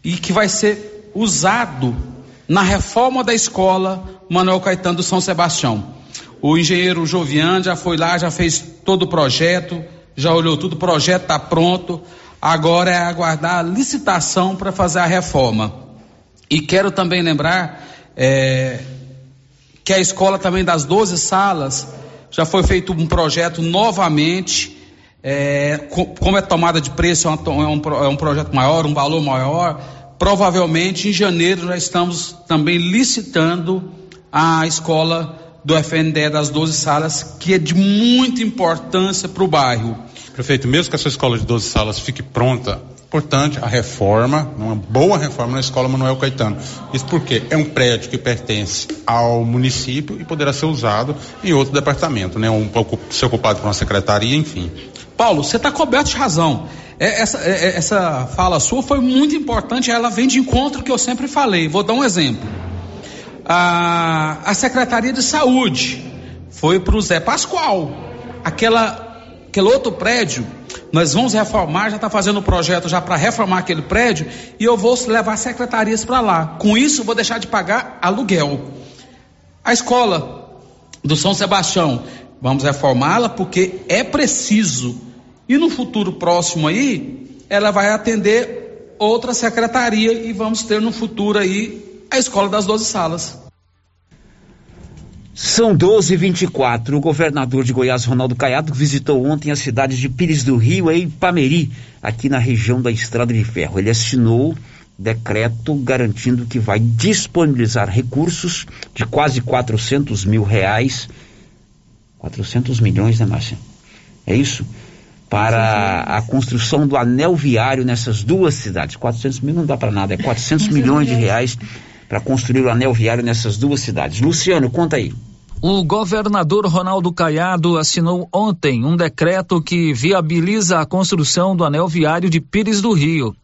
e que vai ser usado na reforma da escola Manuel Caetano do São Sebastião. O engenheiro Jovian já foi lá, já fez todo o projeto, já olhou tudo, o projeto está pronto. Agora é aguardar a licitação para fazer a reforma. E quero também lembrar é, que a escola também das 12 salas já foi feito um projeto novamente. É, como é tomada de preço, é é um, é um projeto maior, um valor maior provavelmente em janeiro já estamos também licitando a escola do FNDE das 12 salas, que é de muita importância para o bairro. Prefeito, mesmo que essa escola de 12 salas fique pronta, importante a reforma, uma boa reforma na escola Manuel Caetano. Isso porque é um prédio que pertence ao município e poderá ser usado em outro departamento, né? Um ser ocupado por uma secretaria, enfim. Paulo, você está coberto de razão. É, essa, é, é, essa fala sua foi muito importante, ela vem de encontro que eu sempre falei. Vou dar um exemplo. A, a Secretaria de Saúde foi para o Zé Pascoal. Aquela, aquele outro prédio, nós vamos reformar, já está fazendo o um projeto já para reformar aquele prédio, e eu vou levar secretarias para lá. Com isso, vou deixar de pagar aluguel. A escola do São Sebastião, vamos reformá-la porque é preciso e no futuro próximo aí, ela vai atender outra secretaria e vamos ter no futuro aí a escola das 12 salas. São 12 e 24 O governador de Goiás, Ronaldo Caiado, visitou ontem as cidades de Pires do Rio e Pameri, aqui na região da Estrada de Ferro. Ele assinou decreto garantindo que vai disponibilizar recursos de quase 400 mil reais. 400 milhões, né, Márcia? É isso? Para a construção do anel viário nessas duas cidades. 400 mil não dá para nada, é 400 milhões de reais para construir o anel viário nessas duas cidades. Luciano, conta aí. O governador Ronaldo Caiado assinou ontem um decreto que viabiliza a construção do anel viário de Pires do Rio.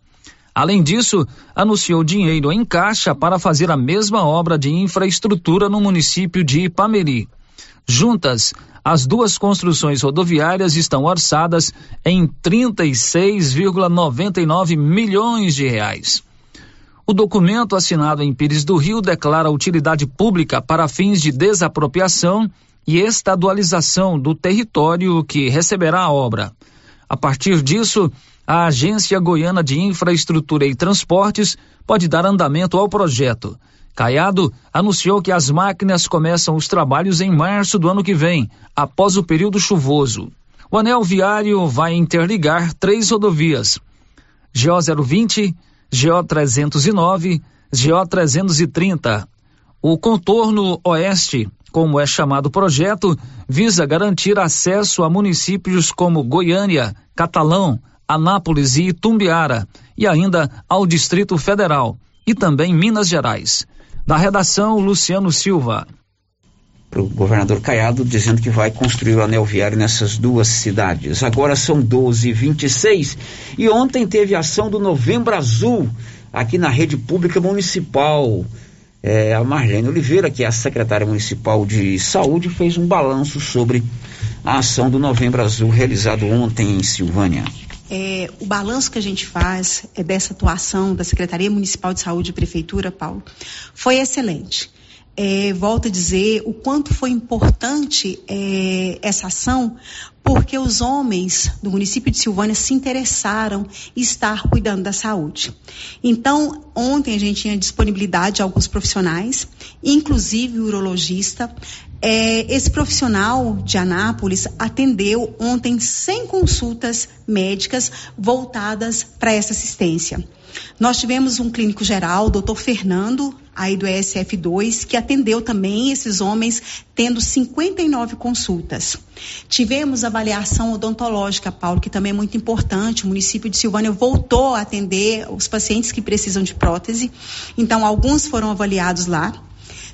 Além disso, anunciou dinheiro em caixa para fazer a mesma obra de infraestrutura no município de Ipameri. Juntas, as duas construções rodoviárias estão orçadas em 36,99 milhões de reais. O documento assinado em Pires do Rio declara utilidade pública para fins de desapropriação e estadualização do território que receberá a obra. A partir disso, a Agência Goiana de Infraestrutura e Transportes pode dar andamento ao projeto. Caiado anunciou que as máquinas começam os trabalhos em março do ano que vem, após o período chuvoso. O anel viário vai interligar três rodovias: GO 020, GO 309, GO 330. O contorno oeste, como é chamado o projeto, visa garantir acesso a municípios como Goiânia, Catalão, Anápolis e Itumbiara, e ainda ao Distrito Federal e também Minas Gerais. Da redação, Luciano Silva. O governador Caiado dizendo que vai construir o anel viário nessas duas cidades. Agora são 12 e 26 e ontem teve ação do Novembro Azul aqui na rede pública municipal. É, a Marlene Oliveira, que é a secretária municipal de saúde, fez um balanço sobre a ação do Novembro Azul realizado ontem em Silvânia. É, o balanço que a gente faz é dessa atuação da Secretaria Municipal de Saúde e Prefeitura, Paulo, foi excelente. É, volto a dizer o quanto foi importante é, essa ação, porque os homens do município de Silvânia se interessaram em estar cuidando da saúde. Então, ontem a gente tinha disponibilidade de alguns profissionais, inclusive o urologista, é, esse profissional de Anápolis atendeu ontem 100 consultas médicas voltadas para essa assistência. Nós tivemos um clínico geral, doutor Fernando, aí do ESF2, que atendeu também esses homens, tendo 59 consultas. Tivemos avaliação odontológica, Paulo, que também é muito importante. O município de Silvânia voltou a atender os pacientes que precisam de prótese. Então, alguns foram avaliados lá.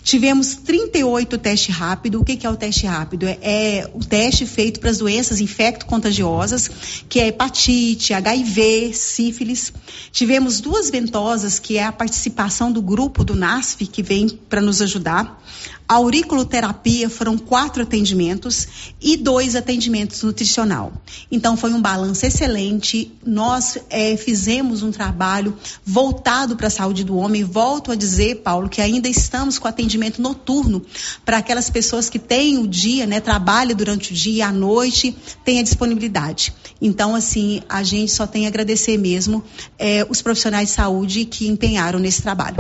Tivemos 38 testes rápidos. O que, que, é o teste rápido? É, é o teste feito para as doenças infecto-contagiosas, que é hepatite, HIV, sífilis. Tivemos duas ventosas, que é a participação do grupo do NASF, que vem para nos ajudar. Auriculoterapia foram quatro atendimentos e dois atendimentos nutricional. Então foi um balanço excelente. Nós é, fizemos um trabalho voltado para a saúde do homem. Volto a dizer, Paulo, que ainda estamos com atendimento noturno para aquelas pessoas que têm o dia, né, trabalham durante o dia e à noite, têm a disponibilidade. Então, assim, a gente só tem a agradecer mesmo é, os profissionais de saúde que empenharam nesse trabalho.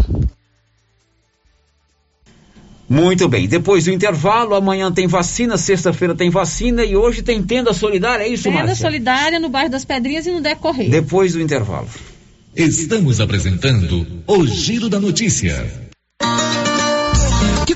Muito bem. Depois do intervalo, amanhã tem vacina, sexta-feira tem vacina e hoje tem tenda solidária, é isso, Tenda Márcia? solidária no bairro das Pedrinhas e no Decorrer. Depois do intervalo. Estamos apresentando o Giro da Notícia. Que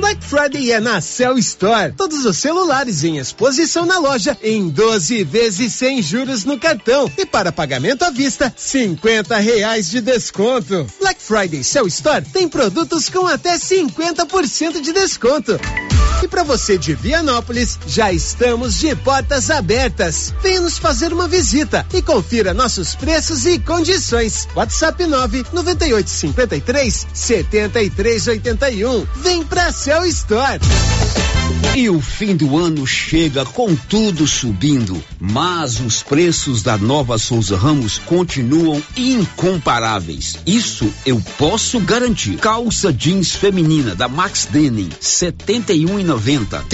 Black Friday é na Cell Store. Todos os celulares em exposição na loja em 12 vezes sem juros no cartão e para pagamento à vista, 50 reais de desconto. Black Friday Cell Store tem produtos com até 50% de desconto. E para você de Vianópolis, já estamos de portas abertas. Venha nos fazer uma visita e confira nossos preços e condições. WhatsApp 9 9853 7381. Vem pra Cell Store. E o fim do ano chega com tudo subindo, mas os preços da Nova Souza Ramos continuam incomparáveis. Isso eu posso garantir. Calça jeans feminina da Max Denim, 71,90.